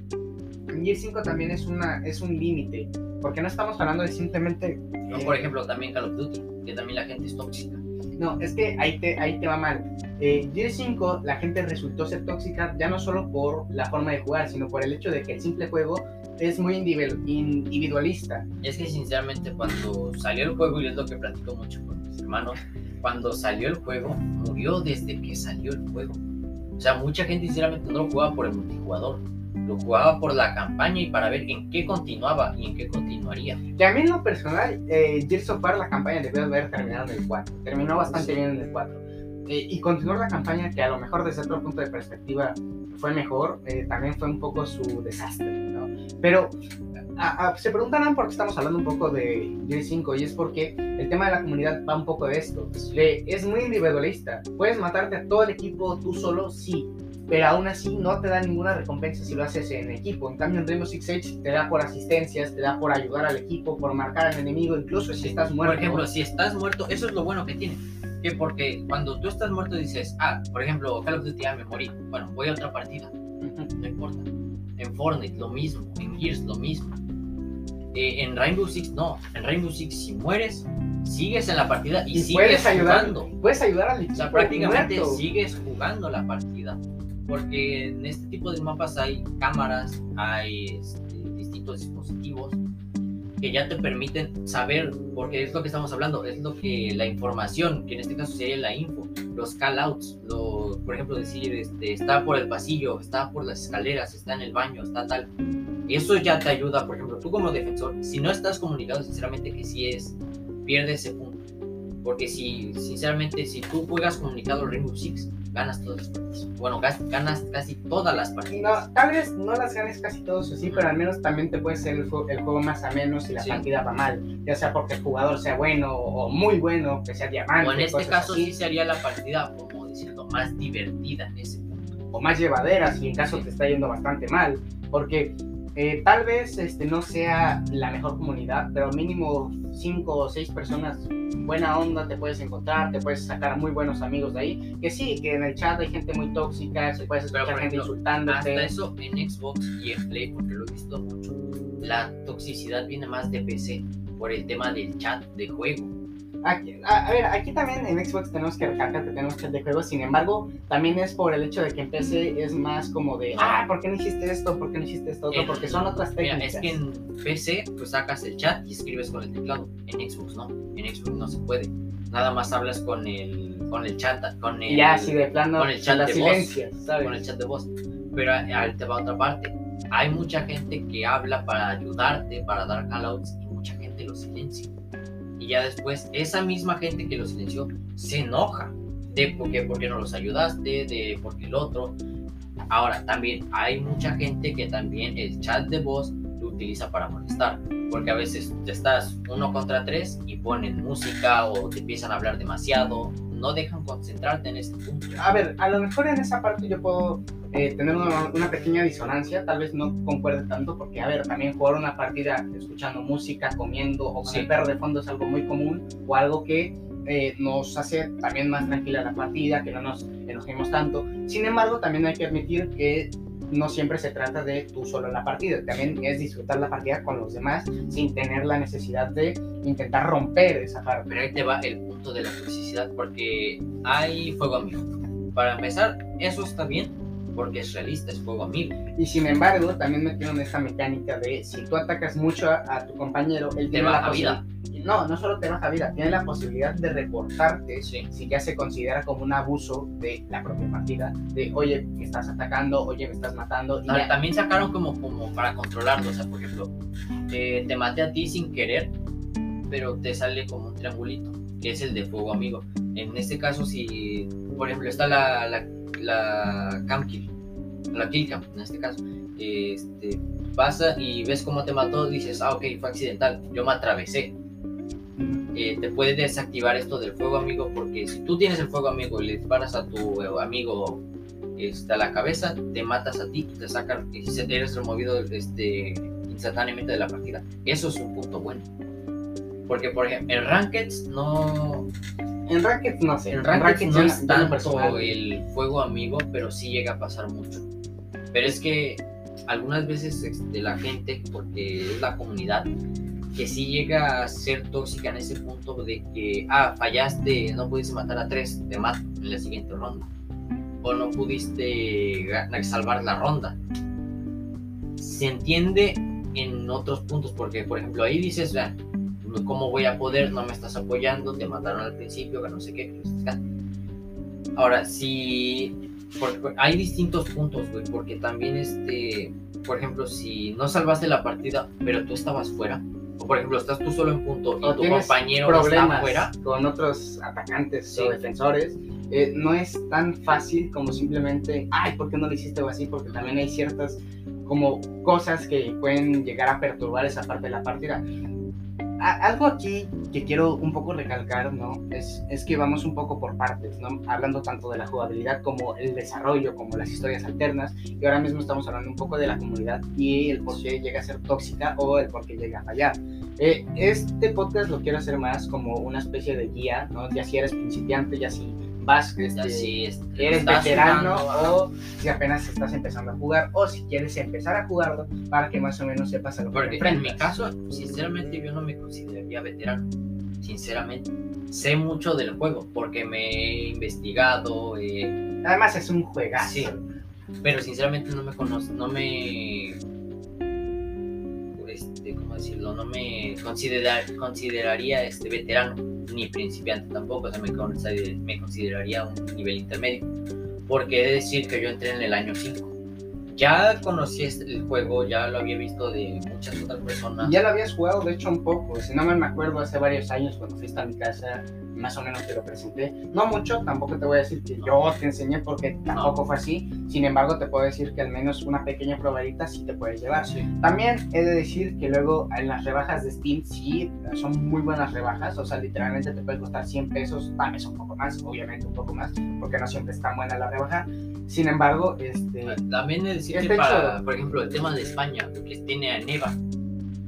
Gear 5 también es, una, es un límite, porque no estamos hablando de simplemente... No, eh, por ejemplo, también Call of Duty, que también la gente es tóxica. No, es que ahí te, ahí te va mal. Eh, Gear 5 la gente resultó ser tóxica ya no solo por la forma de jugar, sino por el hecho de que el simple juego es muy individual- individualista. Es que sinceramente cuando salió el juego, y es lo que platico mucho con mis hermanos, cuando salió el juego, murió desde que salió el juego. O sea, mucha gente sinceramente no lo jugaba por el multijugador, lo jugaba por la campaña y para ver en qué continuaba y en qué continuaría. Que a mí en lo personal, eh, Gears of War la campaña debió haber terminado en el 4. Terminó bastante Sí. bien en el 4. Eh, y continuar la campaña, que a lo mejor desde otro punto de perspectiva fue mejor, eh, también fue un poco su desastre, ¿no? Pero a- a- se preguntarán por qué estamos hablando un poco de Gears 5 y es porque el tema de la comunidad va un poco de esto. De- es muy individualista. Puedes matarte a todo el equipo tú solo, sí. Pero aún así no te da ninguna recompensa si lo haces en equipo. En cambio, en Rainbow Six Siege te da por asistencias, te da por ayudar al equipo, por marcar al enemigo, incluso si estás muerto. Por ejemplo, si estás muerto, eso es lo bueno que tiene. Que porque cuando tú estás muerto dices, ah, por ejemplo, Call of Duty ya me morí. Bueno, voy a otra partida. No importa. En Fortnite lo mismo, en Gears lo mismo. Eh, en Rainbow Six no, en Rainbow Six si mueres, sigues en la partida y, Y sigues puedes ayudar, jugando. puedes ayudar al O equipo. sea, prácticamente muerto. sigues jugando la partida. Porque en este tipo de mapas hay cámaras, hay este, distintos dispositivos que ya te permiten saber, porque es lo que estamos hablando, es lo que la información, que en este caso sería la info, los call outs, por ejemplo, decir, este, está por el pasillo, está por las escaleras, está en el baño, está tal. Eso ya te ayuda, por ejemplo, tú como defensor, si no estás comunicado, sinceramente que sí es, pierde ese punto. Porque si, sinceramente, si tú juegas comunicado Rainbow Six, ganas todas las partidas. Bueno, ganas casi todas las partidas. No, tal vez no las ganes casi todos así, pero al menos también te puede ser el, el juego más ameno si la Sí. partida va mal. Ya sea porque el jugador sea bueno o muy bueno, que sea diamante. O en este caso así, sí sería la partida, como decirlo, más divertida en ese punto. o más llevadera si en caso te está yendo bastante mal. Porque eh, tal vez este, no sea la mejor comunidad, pero mínimo 5 o 6 personas buena onda te puedes encontrar, te puedes sacar muy buenos amigos de ahí. Que sí, que en el chat hay gente muy tóxica, se puedes Pero, escuchar gente ejemplo, insultándote. Hasta eso en Xbox y en Play, porque lo he visto mucho, la toxicidad viene más de PC por el tema del chat de juego. Aquí, a, a ver, aquí también en Xbox tenemos que recalcar que tenemos chat de juegos, sin embargo, también es por el hecho de que en PC es más como de, ah, ¿por qué no hiciste esto? ¿Por qué no hiciste esto? Otro? En- Porque son otras Mira, técnicas. es que en PC pues sacas el chat y escribes con el teclado. En Xbox no. En Xbox no se puede. Nada más hablas con el, con el chat, con el, ya así de plano, con el chat de voz. silencias, ¿sabes? con el chat de voz. Pero ahí te va otra parte. Hay mucha gente que habla para ayudarte, para dar callouts, y mucha gente lo silencia. Y ya después, esa misma gente que lo silenció se enoja de por qué, no los ayudaste, de por qué el otro. Ahora, también hay mucha gente que también el chat de voz lo utiliza para molestar. Porque a veces te estás uno contra tres y ponen música o te empiezan a hablar demasiado. No dejan concentrarte en ese punto. A ver, a lo mejor en esa parte yo puedo eh, tener una, una pequeña disonancia, tal vez no concuerde tanto, porque, a ver, también jugar una partida escuchando música, comiendo o con Sí. el perro de fondo es algo muy común o algo que eh, nos hace también más tranquila la partida, que no nos enojemos tanto. Sin embargo, también hay que admitir que no siempre se trata de tú solo en la partida, también es disfrutar la partida con los demás sin tener la necesidad de intentar romper esa parte. Pero ahí te va el punto de la toxicidad, porque hay fuego amigo. Para empezar, eso está bien, porque es realista, es fuego amigo. Y sin embargo, también metieron esta mecánica de si tú atacas mucho a, a tu compañero, él Te tiene la baja vida. No, no solo te baja vida, tiene la posibilidad de reportarte Sí. si ya se considera como un abuso de la propia partida, de oye, me estás atacando, oye, me estás matando. Y ya- también sacaron como, como para controlarlo, o sea, por ejemplo, eh, te maté a ti sin querer, pero te sale como un triangulito, que es el de fuego amigo. En este caso, si, por ejemplo, está la, la, la cam kill, la kill cam, en este caso, este, pasa y ves cómo te mató, dices, ah, ok, fue accidental, yo me atravesé. Eh, te puede desactivar esto del fuego amigo porque si tú tienes el fuego amigo y le disparas a tu eh, amigo este, a la cabeza, te matas a ti, te sacan y eres removido este, instantáneamente de la partida. Eso es un punto bueno. Porque, por ejemplo, en Rankeds no, En Ranked no sé, en Rankeds no es tanto personal- el fuego amigo, pero sí llega a pasar mucho. Pero es que algunas veces este, la gente, porque es la comunidad, que sí llega a ser tóxica en ese punto de que, ah, fallaste, no pudiste matar a tres, te mato en la siguiente ronda. O no pudiste salvar la ronda. Se entiende en otros puntos, porque por ejemplo ahí dices, vean, ¿cómo voy a poder? No me estás apoyando, te mataron al principio, que no sé qué. que no sé qué". Ahora, si porque hay distintos puntos, güey, porque también este, por ejemplo, si no salvaste la partida, pero tú estabas fuera, o por ejemplo, estás tú solo en punto y O tu compañero está fuera, con otros atacantes Sí. o defensores, eh, no es tan fácil como simplemente, ay, ¿por qué no lo hiciste o así? Porque también hay ciertas como cosas que pueden llegar a perturbar esa parte de la partida. Algo aquí que quiero un poco recalcar, ¿no? Es, es que vamos un poco por partes, ¿no? Hablando tanto de la jugabilidad como el desarrollo, como las historias alternas, y ahora mismo estamos hablando un poco de la comunidad y el por qué llega a ser tóxica o el por qué llega a fallar. Eh, este podcast lo quiero hacer más como una especie de guía, ¿no? Ya si eres principiante, ya si vas, este, este, eres veterano jugando, o si apenas estás empezando a jugar o si quieres empezar a jugarlo para que más o menos sepas a lo que te Porque en mi caso, sinceramente, yo no me consideraría veterano. Sinceramente, sé mucho del juego porque me he investigado, eh, Además es un juegazo. Sí. pero sinceramente no me conozco, no me. ¿Cómo decirlo? No me considera- consideraría este veterano ni principiante tampoco, o sea, me, consider- me consideraría un nivel intermedio. Porque he de decir que yo entré en el año 5. Ya conocí el juego, ya lo había visto de muchas otras personas. Ya lo habías jugado, de hecho, un poco. Si no me acuerdo, hace varios años cuando fuiste a mi casa, más o menos te lo presenté. No mucho, tampoco te voy a decir que yo te enseñé porque tampoco fue así. Sin embargo, te puedo decir que al menos una pequeña probadita sí te puedes llevar. Sí. También he de decir que luego en las rebajas de Steam sí son muy buenas rebajas, o sea, literalmente te puede costar 100 pesos, tal vez un poco más, obviamente un poco más, porque no siempre es tan buena la rebaja. Sin embargo, este, También es decir Este que para, hecho- por ejemplo, el tema de España, que tiene a Neva.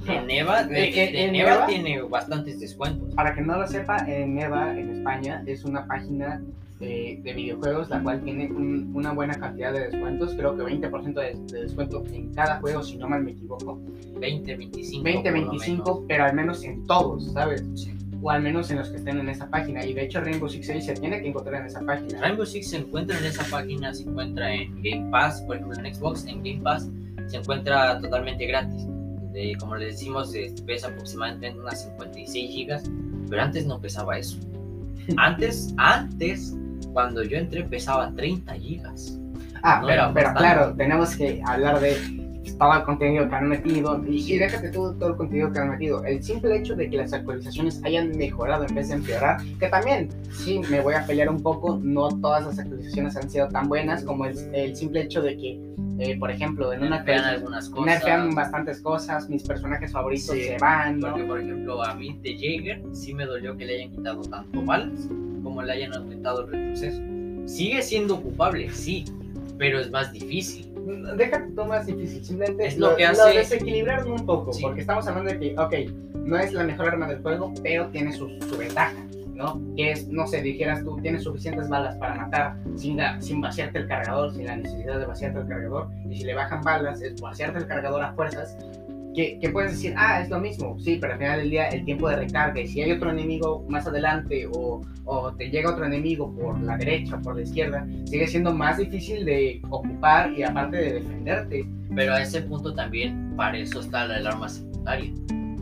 En Neva, de, eh, de en Neva Neva- tiene bastantes descuentos. para que no lo sepa, en Neva, en España, es una página de, de videojuegos la cual tiene un- una buena cantidad de descuentos, creo que 20% de, de descuento en cada juego, si no mal me equivoco. 20, 25. 20, por lo 25, pero al menos en todos, ¿sabes? Sí. o al menos en los que estén en esa página. Y de hecho Rainbow Six Siege se tiene que encontrar en esa página. Rainbow Six se encuentra en esa página, se encuentra en Game Pass, por ejemplo en Xbox, en Game Pass se encuentra totalmente gratis. De, como les decimos, pesa aproximadamente unas 56 gigas, pero antes no pesaba eso. Antes, antes, cuando yo entré pesaba 30 gigas. Ah, pero, pero claro, tenemos que hablar de todo el contenido que han metido y, déjate todo, todo el contenido que han metido. El simple hecho de que las actualizaciones hayan mejorado en vez de empeorar, que también, sí, me voy a pelear un poco, no todas las actualizaciones han sido tan buenas como el, el simple hecho de que, eh, por ejemplo, en una algunas cosas. bastantes cosas, mis personajes favoritos se van. ¿no? Porque, por ejemplo, a mí de Jaeger sí me dolió que le hayan quitado tanto balas como le hayan aumentado el retroceso. Sigue siendo ocupable, sí, pero es más difícil déjate todo más difícil, simplemente es lo, que hace... desequilibrar un poco, porque estamos hablando de que, ok, no es la mejor arma del juego, pero tiene su, su ventaja, ¿no? Que es, no sé, dijeras tú, tienes suficientes balas para matar sin, sin vaciarte el cargador, sin la necesidad de vaciarte el cargador, y si le bajan balas es vaciarte el cargador a fuerzas, que, puedes decir, ah, es lo mismo, sí, pero al final del día el tiempo de recarga, y si hay otro enemigo más adelante o, o te llega otro enemigo por la derecha o por la izquierda, sigue siendo más difícil de ocupar y aparte de defenderte. Pero a ese punto también, para eso está la arma secundaria.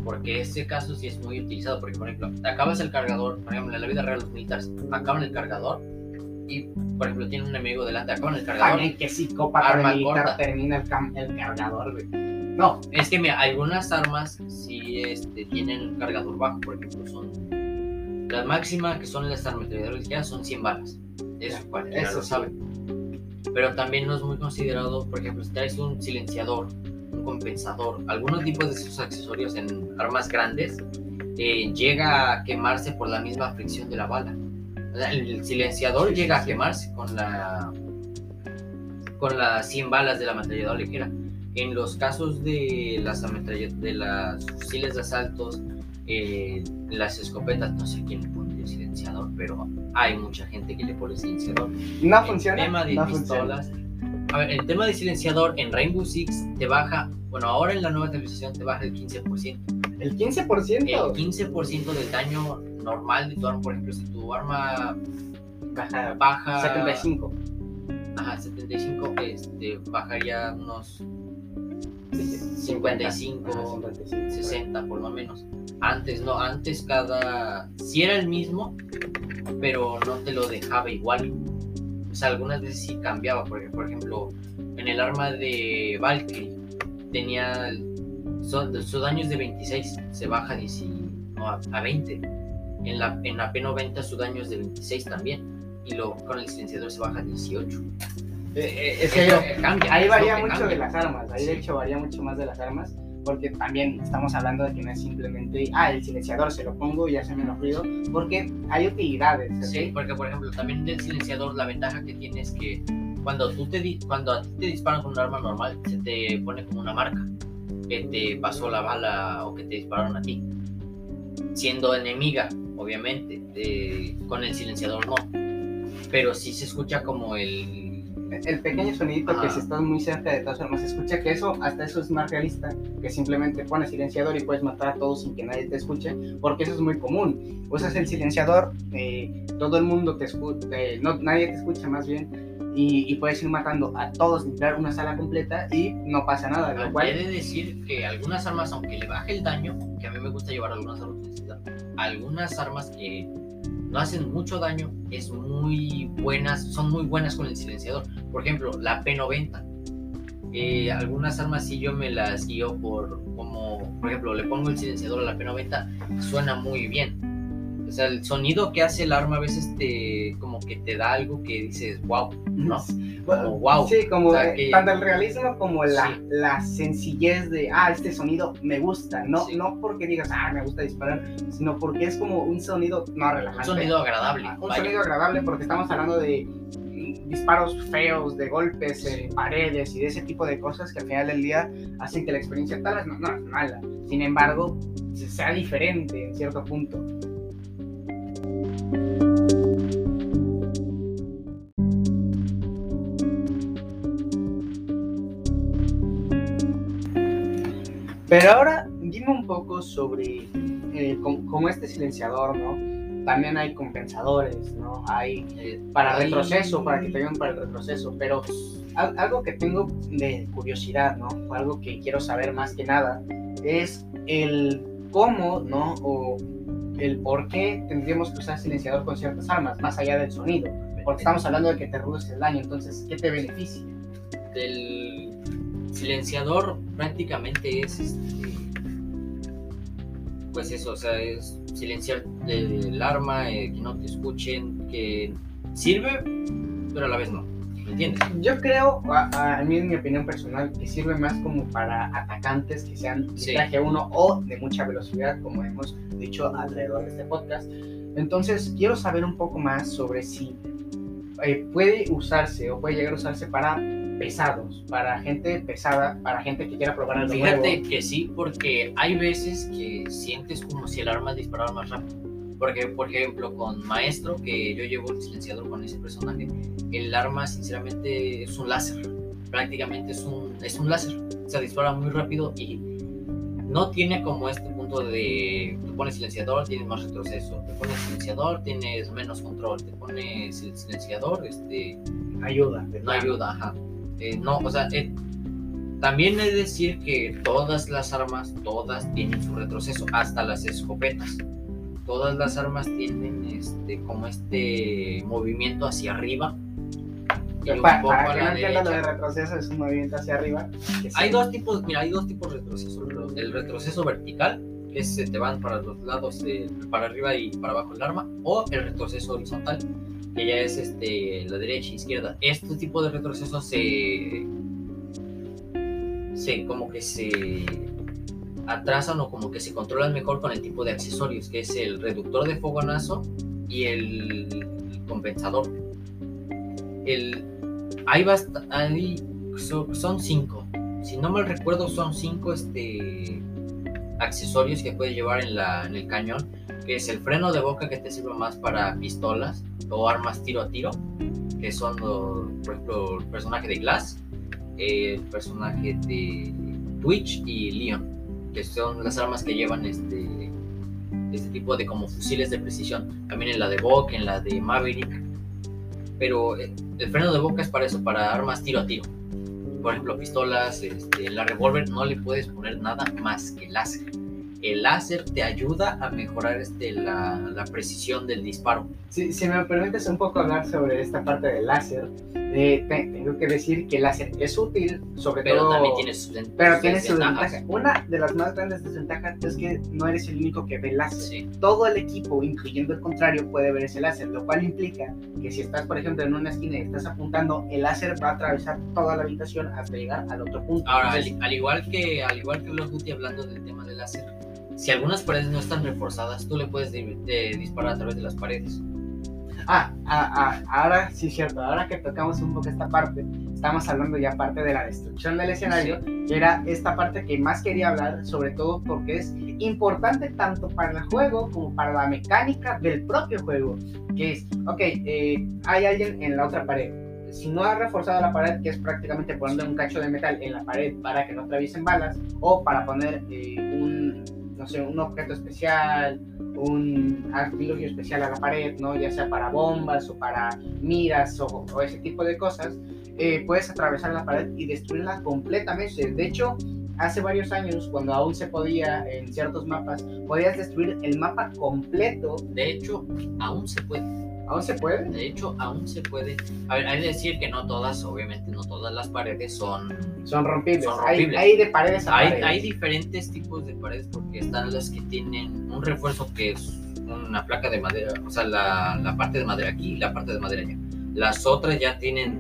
Porque ese caso sí es muy utilizado. Porque, por ejemplo, te acabas el cargador, por ejemplo, en la vida real los militares acaban el cargador y, por ejemplo, tiene un enemigo delante, acaban el cargador. También que psicópata militar termina el, el cargador, güey. No, es que mira, algunas armas sí este, tienen un cargador bajo, por ejemplo, son las máximas que son las ametralladoras ya son 100 balas. Eso cualquiera eso lo sabe. Pero también no es muy considerado, por ejemplo, si traes un silenciador, un compensador, algunos tipos de esos accesorios en armas grandes, eh, llega a quemarse por la misma fricción de la bala. el silenciador llega a quemarse con la con las 100 balas de la ametralladora ligera. En los casos de las de las fusiles de asaltos, eh, las escopetas, no sé quién le pone el silenciador, pero hay mucha gente que le pone el silenciador. No funciona. El tema de pistolas. A ver, el tema de silenciador en Rainbow Six te baja, bueno, ahora en la nueva actualización te baja el 15%. ¿El 15%? El 15% del daño normal de tu arma, por ejemplo, si tu arma baja, baja 75. Ajá, 75, este, bajaría unos 55, 60 por lo menos. Antes no, antes cada... Si era el mismo, pero no te lo dejaba igual. O sea, algunas veces sí cambiaba, porque por ejemplo, en el arma de Valkyrie tenía... su daño es de 26, se baja a, 20. En la, en la P90 su daño es de 26 también. Y lo, con el silenciador se baja a 18. Eh, es que ahí varía mucho de las armas, ahí de hecho varía mucho más de las armas, porque también estamos hablando de que no es simplemente, ah, el silenciador se lo pongo y hace menos ruido, porque hay utilidades. Sí, porque por ejemplo, también del silenciador la ventaja que tiene es que cuando, tú te, cuando a ti te disparan con un arma normal, se te pone como una marca que te pasó la bala o que te dispararon a ti, siendo enemiga, obviamente, con el silenciador no, pero sí se escucha como el el pequeño sonidito que si estás muy cerca de todas formas escucha, que eso, hasta eso es más realista, que simplemente pones silenciador y puedes matar a todos sin que nadie te escuche, porque eso es muy común. Usas el silenciador, eh, todo el mundo te escucha, eh, no, nadie te escucha más bien, y, puedes ir matando a todos, limpiar una sala completa y no pasa nada. Lo cual... Quiere decir que algunas armas, aunque le baje el daño, que a mí me gusta llevar algunas armas, algunas armas que no hacen mucho daño, es muy buenas, son muy buenas con el silenciador. Por ejemplo, la P90. Eh, algunas armas sí yo me las guío por como, por ejemplo, le pongo el silenciador a la P90, suena muy bien. O sea, el sonido que hace el arma a veces te, como que te da algo que dices, wow, ¿no? Como, wow. Sí, como tanto el realismo como la, la, sencillez de, ah, este sonido me gusta. No, no porque digas, ah, me gusta disparar, sino porque es como un sonido, no relajante. Un sonido agradable. Un sonido agradable porque estamos hablando de disparos feos, de golpes en paredes y de ese tipo de cosas que al final del día hacen que la experiencia tal no, no es mala. Sin embargo, sea diferente en cierto punto. Pero ahora dime un poco sobre eh, com- como este silenciador, ¿no? También hay compensadores, ¿no? Hay Eh, para retroceso, para que te ayuden para el retroceso, pero al- algo que tengo de curiosidad, ¿no? O algo que quiero saber más que nada, es el cómo, ¿no? O el por qué tendríamos que usar silenciador con ciertas armas, más allá del sonido. Porque estamos hablando de que te reduce el daño, entonces, ¿qué te beneficia? del silenciador prácticamente es este pues eso, o sea, es silenciar el arma, eh, que no te escuchen, que sirve, pero a la vez no. Yo creo, a, a- a mí en mi opinión personal, que sirve más como para atacantes que sean de Sí. traje 1 o de mucha velocidad, como hemos dicho alrededor de este podcast. Entonces, quiero saber un poco más sobre si eh, puede usarse o puede llegar a usarse para pesados, para gente pesada, para gente que quiera probar algo Fíjate nuevo. que sí, porque hay veces que sientes como si el arma disparara más rápido. Porque, por ejemplo, con Maestro, que yo llevo el silenciador con ese personaje, el arma sinceramente es un láser. Prácticamente es un, es un láser. O sea, dispara muy rápido y no tiene como este punto de te pones silenciador, tienes más retroceso. Te pones silenciador, tienes menos control. Te pones silenciador, este, Ayuda. no plano. ayuda, ajá. Eh, no, o sea, eh, también es decir que todas las armas, todas tienen su retroceso, hasta las escopetas. Todas las armas tienen este, como este movimiento hacia arriba. y Que un poco para a que la lo de derecha. retroceso, es un movimiento hacia arriba. que sí. Hay dos tipos, mira, hay dos tipos de retroceso. El retroceso vertical, que es, eh, te van para los lados, de- para arriba y para abajo el arma, o el retroceso horizontal, que ya es este, la derecha e izquierda. Este tipo de retroceso se, se como que se atrasan o como que se controlan mejor con el tipo de accesorios, que es el reductor de fogonazo y el compensador. El, hay, hay so- son cinco. Si no mal recuerdo, son cinco este, accesorios que puedes llevar en, la, en el cañón, que es el freno de boca que te sirve más para pistolas o armas tiro a tiro, que son, por ejemplo, el personaje de Glass, el personaje de Twitch y Leon, que son las armas que llevan este, este tipo de como fusiles de precisión. También en la de Bok, en la de Maverick. Pero eh, el freno de boca es para eso, para armas tiro a tiro. Por ejemplo, pistolas, este, la revólver no le puedes poner nada más que láser. El láser te ayuda a mejorar este, la, la precisión del disparo. Si, si me permites un poco hablar sobre esta parte del láser, eh, te- tengo que decir que el láser es útil, sobre Pero todo... también tiene sus, Pero tiene su desventajas. desventaja. Una de las más grandes desventajas es que no eres el único que ve el láser. Sí, Todo el equipo, incluyendo el contrario, puede ver ese láser, lo cual implica que si estás, por ejemplo, en una esquina y estás apuntando, el láser va a atravesar toda la habitación hasta llegar al otro punto. Ahora, Entonces, al, al igual que al igual que of Duty hablando del tema del láser, si algunas paredes no están reforzadas, tú le puedes di- de- disparar a través de las paredes. Ah, ah, ah, ahora sí es cierto, ahora que tocamos un poco esta parte, estamos hablando ya parte de la destrucción del escenario, que era esta parte que más quería hablar, sobre todo porque es importante tanto para el juego como para la mecánica del propio juego, que es, ok, eh, hay alguien en la otra pared, si no ha reforzado la pared, que es prácticamente ponerle un cacho de metal en la pared para que no atraviesen balas, o para poner eh, un, no sé, un objeto especial, un artilugio especial a la pared, ¿no? Ya sea para bombas o para miras o, ese tipo de cosas, eh, puedes atravesar la pared y destruirla completamente. De hecho, hace varios años, cuando aún se podía en ciertos mapas, podías destruir el mapa completo. De hecho, aún se puede. ¿Aún se puede? De hecho, aún se puede. A ver, hay que decir que no todas, obviamente, no todas las paredes son. Son rompibles. Son Hay- rompibles. Hay, de paredes a Hay, paredes. hay diferentes tipos de paredes porque están las que tienen un refuerzo que es una placa de madera, o sea, la, la parte de madera aquí y la parte de madera allá. Las otras ya tienen,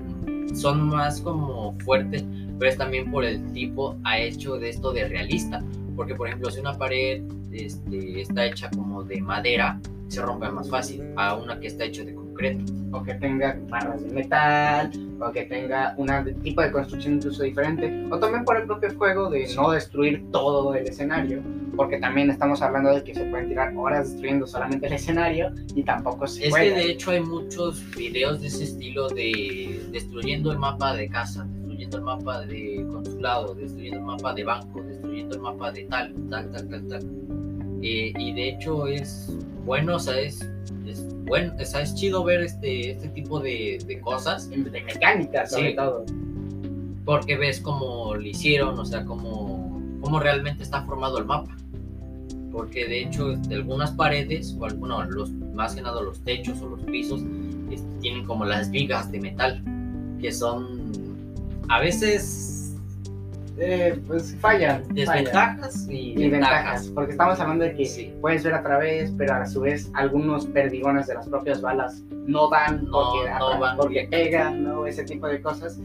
son más como fuertes, pero es también por el tipo ha hecho de esto de realista. Porque, por ejemplo, si una pared este, está hecha como de madera, se rompe más fácil a una que está hecha de concreto. o que tenga barras de metal, o que tenga un tipo de construcción incluso diferente, o también por el propio juego de no destruir todo el escenario, porque también estamos hablando de que se pueden tirar horas destruyendo solamente el escenario y tampoco se Es puede. que de hecho hay muchos videos de ese estilo de destruyendo el mapa de casa, destruyendo el mapa de consulado, destruyendo el mapa de banco, destruyendo el mapa de tal, tal, tal, tal, tal. Eh, y de hecho es bueno, o sea, es, es bueno, o sea, es chido ver este, este tipo de, de cosas. De mecánica, sobre Sí. todo. porque ves cómo lo hicieron, o sea, cómo, cómo realmente está formado el mapa. Porque de hecho, este, algunas paredes, o algunos, los, más que nada los techos o los pisos, este, tienen como las vigas de metal, que son a veces Eh, pues fallan. desventajas y, Y ventajas, ventajas. porque estamos hablando de que Sí. puedes ver a través, pero a su vez algunos perdigones de las propias balas no dan No, porque, no van porque pegan, ¿no? Ese tipo de cosas.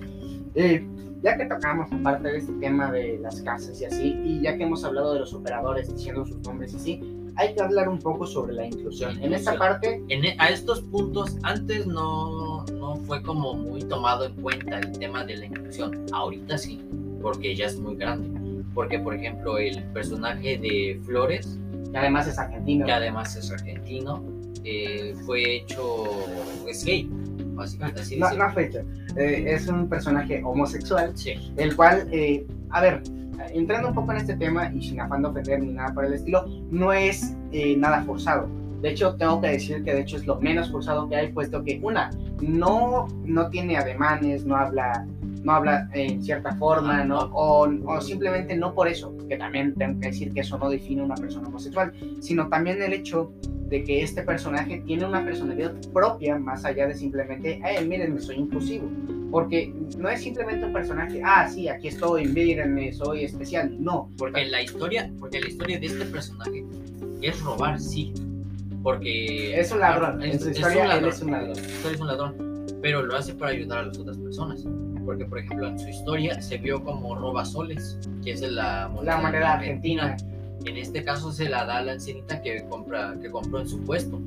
Eh, ya que tocamos aparte de este tema de las casas y así, y ya que hemos hablado de los operadores diciendo sus nombres y así, hay que hablar un poco sobre la inclusión. En esta Inclusión. parte, En e- a estos puntos, antes no, no fue como muy tomado en cuenta el tema de la inclusión. Ahorita sí, porque ya es muy grande. Porque, por ejemplo, el personaje de Flores, que además es argentino, que además es argentino, eh, fue hecho, es gay, básicamente así no, no fecha, eh, es un personaje homosexual Sí, el cual, eh, a ver, entrando un poco en este tema y sin afán de ofender ni nada por el estilo, no es eh, nada forzado. De hecho, tengo que decir que de hecho es lo menos forzado que hay, puesto que una, no, no tiene ademanes, no habla, no habla en cierta forma, ¿no? O, o simplemente no por eso, que también tengo que decir que eso no define a una persona homosexual, sino también el hecho de que este personaje tiene una personalidad propia más allá de simplemente, eh, miren, soy inclusivo. Porque no es simplemente un personaje, ah, sí, aquí estoy, mírenme, soy especial. No, porque la historia, porque la historia de este personaje es robar, sí. Porque Es un ladrón, en su historia él es un ladrón. En su historia es un ladrón, pero lo hace para ayudar a las otras personas. Porque, por ejemplo, en su historia se vio como roba soles, que es la moneda, la moneda argentina. En este caso se la da a la ancianita que, compra, que compró en su puesto.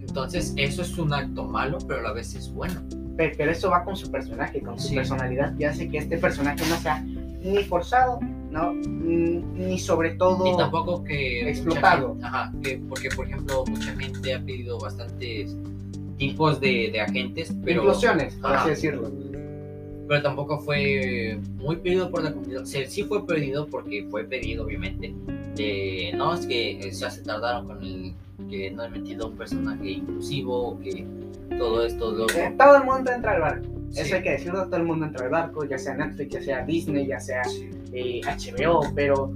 Entonces, eso es un acto malo, pero a la vez es bueno. Pe- Pero eso va con su personaje, con su Sí. personalidad, y hace que este personaje no sea ni forzado, ¿no? Ni sobre todo... Y tampoco que. explotado. gente- ajá, que porque por ejemplo, mucha gente ha pedido bastantes tipos de, de agentes, pero. Inclusiones, por Ajá. así decirlo. Pero tampoco fue muy pedido por la comunidad. O sea, sí fue pedido porque fue pedido, obviamente. No, es que eh, ya se tardaron con el que no han metido un personaje inclusivo, que todo esto. Eh, Todo el mundo entra al barco. Sí. Eso hay que decirlo, todo el mundo entra al barco, ya sea Netflix, ya sea Disney, ya sea Sí. eh, HBO, pero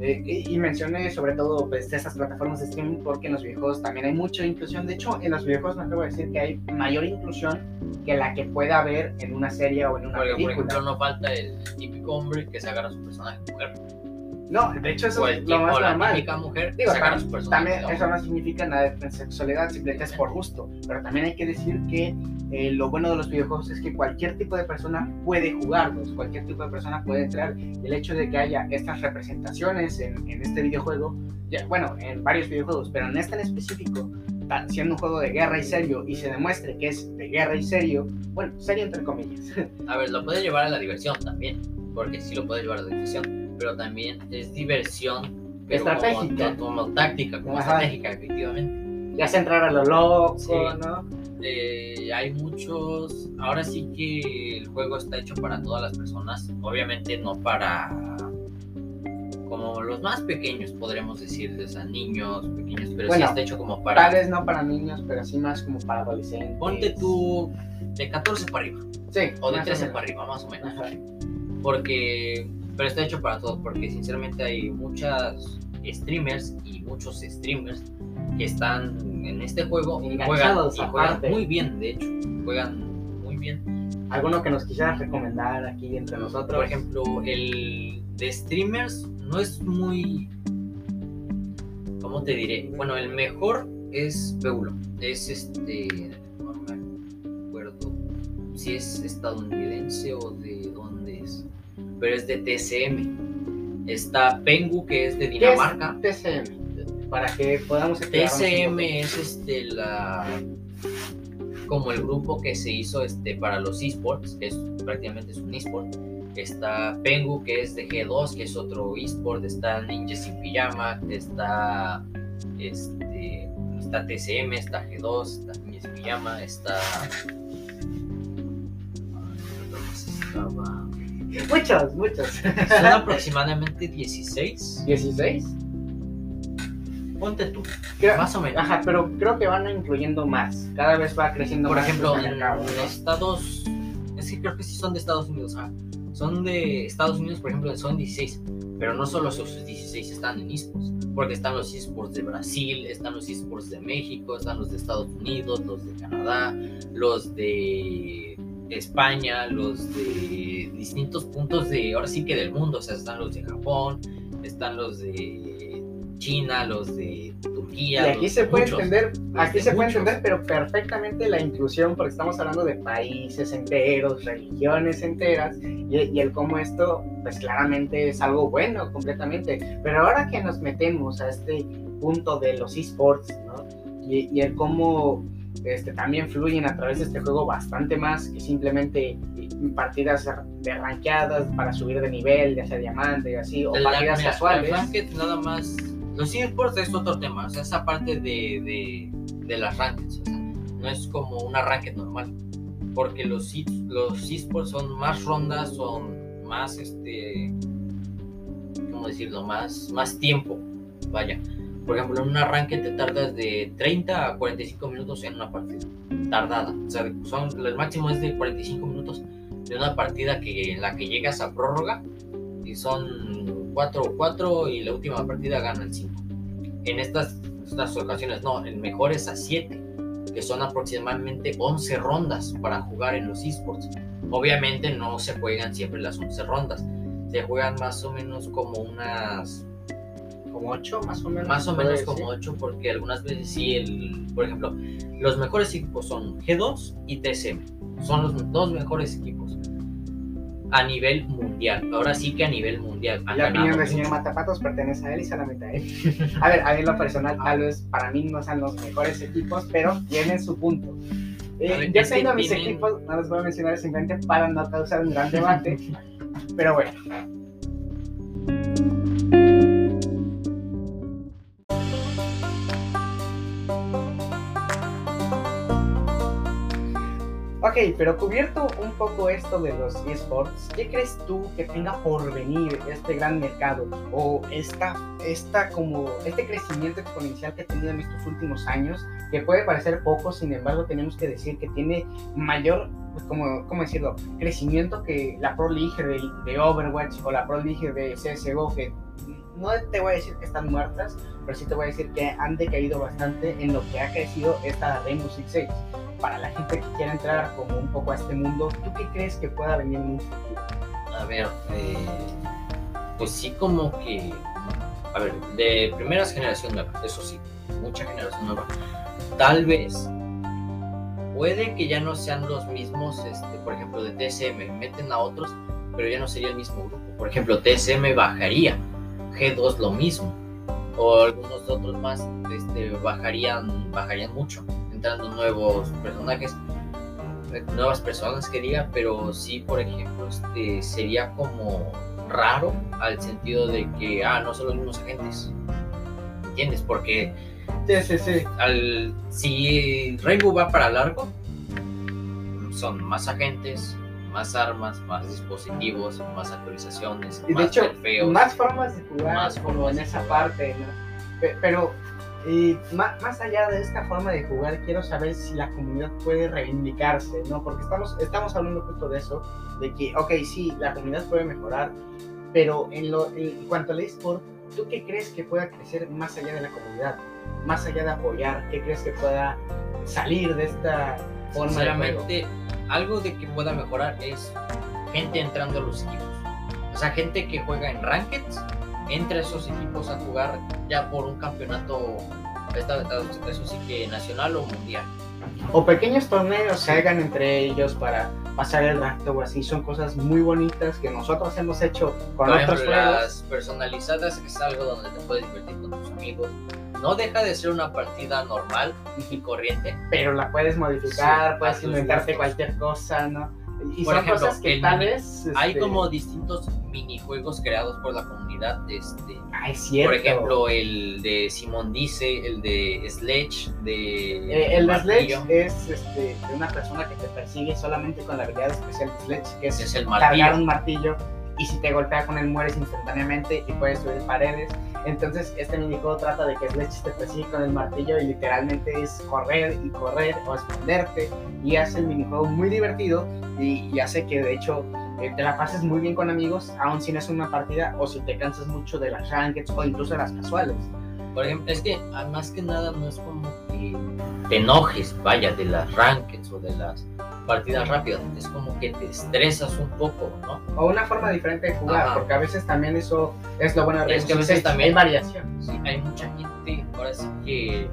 eh, y, y mencioné sobre todo pues, esas plataformas de streaming porque en los videojuegos también hay mucha inclusión. De hecho, en los videojuegos me atrevo a decir que hay mayor inclusión que la que pueda haber en una serie o en una Porque, por película. ejemplo, no falta el típico hombre que se agarra a su personaje mujer. No, de hecho eso O es lo más normal. mujer Digo, también hombre. eso no significa nada de sexualidad, simplemente es por gusto. Pero también hay que decir que eh, lo bueno de los videojuegos es que cualquier tipo de persona puede jugarlos, cualquier tipo de persona puede entrar. El hecho de que haya estas representaciones en, en este videojuego, ya, bueno, en varios videojuegos, pero en este en específico, siendo un juego de guerra y serio y se demuestre que es de guerra y serio, bueno, serio entre comillas. (laughs) A ver, lo puede llevar a la diversión también, porque sí lo puede llevar a la diversión, pero también es diversión pero Estratégica. Como, como táctica, como Ajá. estratégica, efectivamente. ya sea entrar a lo loco, Sí. ¿no? Eh, hay muchos. Ahora sí que el juego está hecho para todas las personas, obviamente no para. Como los más pequeños, podremos decir, o sea, niños pequeños, pero Bueno, sí está hecho como para. Tal vez no para niños, pero sí más como para adolescentes. Ponte tú de 14 para arriba, Sí, o de más 13 menos. para arriba, más o menos. Ajá. porque pero está hecho para todo porque sinceramente hay muchas streamers y muchos streamers que están en este juego y juegan, y juegan muy bien de hecho juegan muy bien. ¿Alguno que nos quisieras recomendar aquí entre nosotros? por ejemplo el de streamers no es muy cómo te diré bueno el mejor es Beulo es este no me acuerdo si es estadounidense o de pero es de TCM está Pengu que es de ¿Qué es Dinamarca TCM? Para que podamos TCM es este la como el grupo que se hizo este para los esports, que es prácticamente es un esport. Está Pengu que es de G2, que es otro esport, está Ninja sin pijama, está este está TCM, está G2, está Ninja sin pijama, está ¿dónde más estaba? (laughs) Muchos, muchos. Son aproximadamente 16 ¿16? ponte tú, Creo- más o menos. Ajá, pero creo que van incluyendo más. Cada vez va creciendo Por más. ejemplo, este en. Estados, es que creo que sí son de Estados Unidos, ah, son de Estados Unidos, por ejemplo, son 16, pero no solo esos 16 están en esports, porque están los esports de Brasil, están los esports de México, están los de Estados Unidos, los de Canadá, los de España, los de distintos puntos de, ahora sí que del mundo, o sea, están los de Japón, están los de China, los de Y Turquía. aquí los se de puede muchos. entender, aquí se puede entender, pero perfectamente la inclusión, porque estamos hablando de países enteros, religiones enteras, y, y el cómo esto, pues claramente es algo bueno completamente. Pero ahora que nos metemos a este punto de los esports, ¿no? Y, y el cómo este, también fluyen a través de este juego bastante más que simplemente partidas de ranqueadas para subir de nivel, ya sea diamante y así, o partidas mira, casuales. El ranked nada más. Los esports es otro tema. O sea, esa parte de, de, de las. O sea, no es como una ranked normal. Porque los, e- los esports son más rondas, son más este. ¿Cómo decirlo? Más, más tiempo. Vaya. Por ejemplo, en una ranked te tardas de 30 a 45 minutos en una partida. Tardada. O sea, son, el máximo es de 45 minutos de una partida que, en la que llegas a prórroga y son 4 o 4 y la última partida gana el 5. En estas, estas ocasiones no, el mejor es a 7, que son aproximadamente 11 rondas para jugar en los esports. Obviamente no se juegan siempre las 11 rondas, se juegan más o menos como unas, como 8 más o menos. más o menos como 8, porque algunas veces sí, el, por ejemplo, los mejores equipos son G2 y TSM, son los dos mejores equipos a nivel mundial. Ahora sí que a nivel mundial. La opinión del señor. Matapatos pertenece a él y solamente a él. A ver, a mí en lo (laughs) personal, tal vez para mí no sean los mejores equipos, pero tienen su punto. Eh, A yo tengo mis tienen- equipos, no los voy a mencionar simplemente para no causar un gran debate, (laughs) pero bueno. Ok, pero cubierto un poco esto de los esports, ¿qué crees tú que tenga por venir este gran mercado o esta, esta como este crecimiento exponencial que ha tenido en estos últimos años, que puede parecer poco, sin embargo tenemos que decir que tiene mayor, pues, como, ¿cómo decirlo?, crecimiento que la Pro League de, de Overwatch o la Pro League de CSGO, que no te voy a decir que están muertas, pero sí te voy a decir que han decaído bastante en lo que ha crecido esta Rainbow Six Siege para la gente que quiera entrar como un poco a este mundo, ¿tú qué crees que pueda venir en un futuro? A ver, eh, pues sí como que, a ver, de primeras generación nueva, eso sí, mucha generación nueva. Tal vez, puede que ya no sean los mismos, este, por ejemplo, de TSM, meten a otros, pero ya no sería el mismo grupo. Por ejemplo, TSM bajaría, G2 lo mismo, o algunos otros más este, bajarían, bajarían mucho, entrando nuevos personajes nuevas personas que diga, pero sí, por ejemplo, este sería como raro al sentido de que, ah, no son los mismos agentes. ¿Entiendes? Porque Sí, sí, sí. al, si Rainbow va para largo, son más agentes, más armas, más dispositivos, más actualizaciones, Y de más hecho, trofeos. más formas de jugar Más como en esa parte, ¿no? Pe- Pero y ma- más allá de esta forma de jugar, quiero saber si la comunidad puede reivindicarse, ¿no? Porque estamos, estamos hablando justo de eso, de que, ok, sí, la comunidad puede mejorar, pero en, lo, en cuanto al eSport, ¿tú qué crees que pueda crecer más allá de la comunidad? Más allá de apoyar, ¿qué crees que pueda salir de esta forma de juego? Algo de que pueda mejorar es gente entrando a los equipos. O sea, gente que juega en Rankeds, entra a esos equipos a jugar ya por un campeonato, eso sí que nacional o mundial. o pequeños torneos que hagan entre ellos para pasar el rato o así son cosas muy bonitas que nosotros hemos hecho con Por otros ejemplo, las personalizadas es algo donde te puedes divertir con tus amigos. No deja de ser una partida normal y corriente. pero la puedes modificar Sí, puedes inventarte cualquier cosa no y Por son ejemplo, cosas que tal vez Hay este, como distintos minijuegos creados por la comunidad. Este, ah, es cierto por ejemplo, el de Simón Dice, el de Sledge, de Eh, el de Sledge es este, de una persona que te persigue solamente con la habilidad especial de Sledge, que es, es el cargar un martillo. Y si te golpea con él mueres instantáneamente y puedes subir paredes. Entonces este minijuego trata de que Sledge te persigue con el martillo y literalmente es correr y correr o esconderte y hace el minijuego muy divertido y, y hace que de hecho eh, te la pases muy bien con amigos, aun si no es una partida o si te cansas mucho de las rankeds o incluso de las casuales. Por ejemplo, es que más que nada no es como que te enojes, vaya, de las rankeds o de las partidas rápidas, es como que te estresas un poco, ¿no? O una forma diferente de jugar, Ajá. porque a veces también eso es lo bueno de Es que a veces también- hay variación. Sí, hay mucha gente, ahora sí que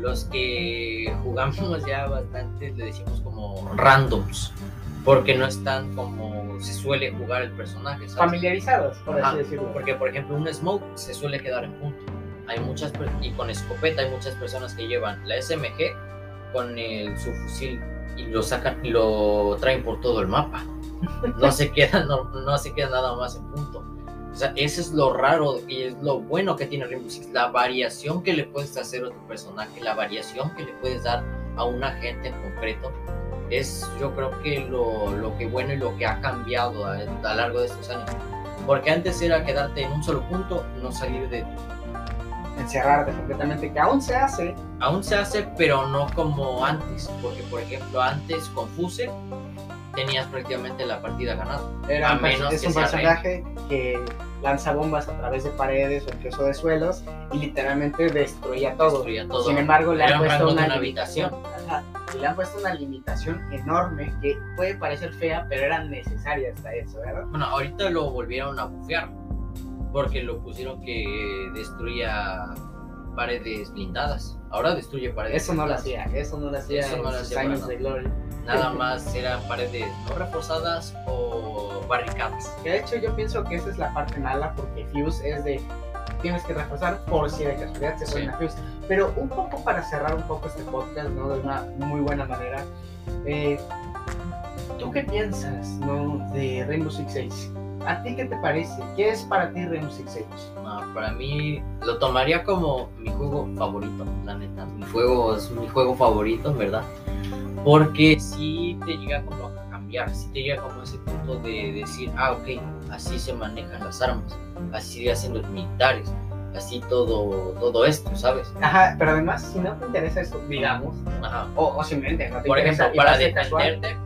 los que jugamos ya bastante le decimos como randoms, porque no están como se suele jugar el personaje, ¿sabes? Familiarizados, por así decirlo. Porque, por ejemplo, un smoke se suele quedar en punto. Hay muchas y con escopeta hay muchas personas que llevan la SMG con el, su fusil y lo sacan y lo traen por todo el mapa. No se (laughs) queda, no, no se queda nada más en punto. O sea, eso es lo raro y es lo bueno que tiene Rainbow Six, la variación que le puedes hacer a tu personaje, la variación que le puedes dar a un agente en concreto. Es yo creo que lo, lo que bueno y lo que ha cambiado a, a lo largo de estos años. Porque antes era quedarte en un solo punto, no salir de... Encerrarte completamente, que aún se hace. Aún se hace, pero no como antes. Porque, por ejemplo, antes con Fuse tenías prácticamente la partida ganada. Era A menos es que un personaje que lanza bombas a través de paredes o incluso de suelos y literalmente destruía todo. Destruía todo. Sin embargo, le Era han puesto una, una. Ajá, y le han puesto una limitación enorme que puede parecer fea, pero era necesaria hasta eso, ¿verdad? Bueno, ahorita lo volvieron a bufear. Porque lo pusieron que destruía paredes blindadas. Ahora destruye paredes Eso no lo hacía, eso no lo hacía Eso no lo sus hacía años de gloria. Nada más eran paredes no reforzadas o barricadas. Que de hecho yo pienso que esa es la parte mala porque Fuse es de tienes que reforzar por si de casualidad se Sí. suena Fuse. Pero un poco para cerrar un poco este podcast, ¿no? De una muy buena manera. eh, ¿Tú qué piensas, no? De Rainbow Six Siege. ¿A ti qué te parece? ¿Qué es para ti Rainbow Six Siege? Para mí lo tomaría como mi juego favorito, la neta. Mi juego es mi juego favorito, en verdad. Porque si te llega como a cambiar, si te llega como ese punto de decir, ah, ok, así se manejan las armas, así hacen los militares, así todo, todo esto, ¿sabes? Ajá, pero además, si no te interesa eso, digamos, Ajá. o, o simplemente no te Por interesa ejemplo, para defenderte,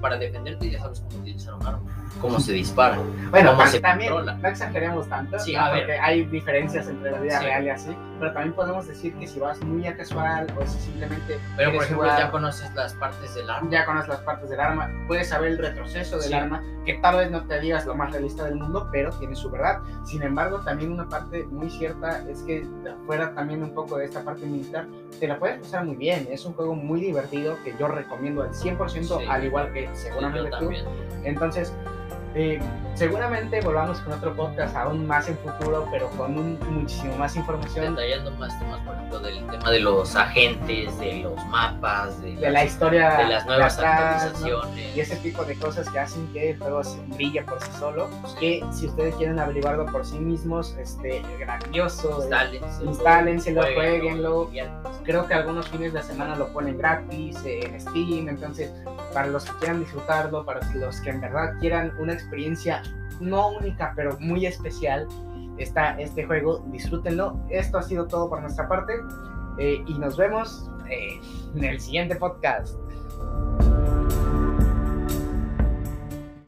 para defenderte ya sabes cómo utilizar un arma, cómo se dispara. Bueno, cómo se también, controla. no exageremos tanto, Sí, ¿no? a ver. porque hay diferencias entre la vida Sí. real y así, pero también podemos decir que si vas muy a casual o si simplemente Pero por ejemplo, jugar, ya conoces las partes del arma. ya conoces las partes del arma, puedes saber el retroceso del Sí. arma, que tal vez no te digas lo más realista del mundo, pero tiene su verdad. Sin embargo, también una parte muy cierta es que fuera también un poco de esta parte militar, te la puedes pasar muy bien. Es un juego muy divertido que yo recomiendo al 100%, Sí. al igual que seguramente tú. también. Entonces, eh, seguramente volvamos con otro podcast aún más en futuro, pero con un, muchísimo más información detallando más temas, por ejemplo, del tema de los agentes, de los mapas, de, de la historia de las nuevas atrás, ¿no? actualizaciones. y ese tipo de cosas que hacen que el juego brille por sí solo. Que si ustedes quieren averiguarlo por sí mismos, este, grandioso. eh, Instálenselo, instálenselo, jueguenlo. Creo que algunos fines de semana lo ponen gratis eh, en Steam, entonces para los que quieran disfrutarlo, para los que en verdad quieran una experiencia no única, pero muy especial, está este juego, disfrútenlo. Esto ha sido todo por nuestra parte eh, y nos vemos eh, en el siguiente podcast.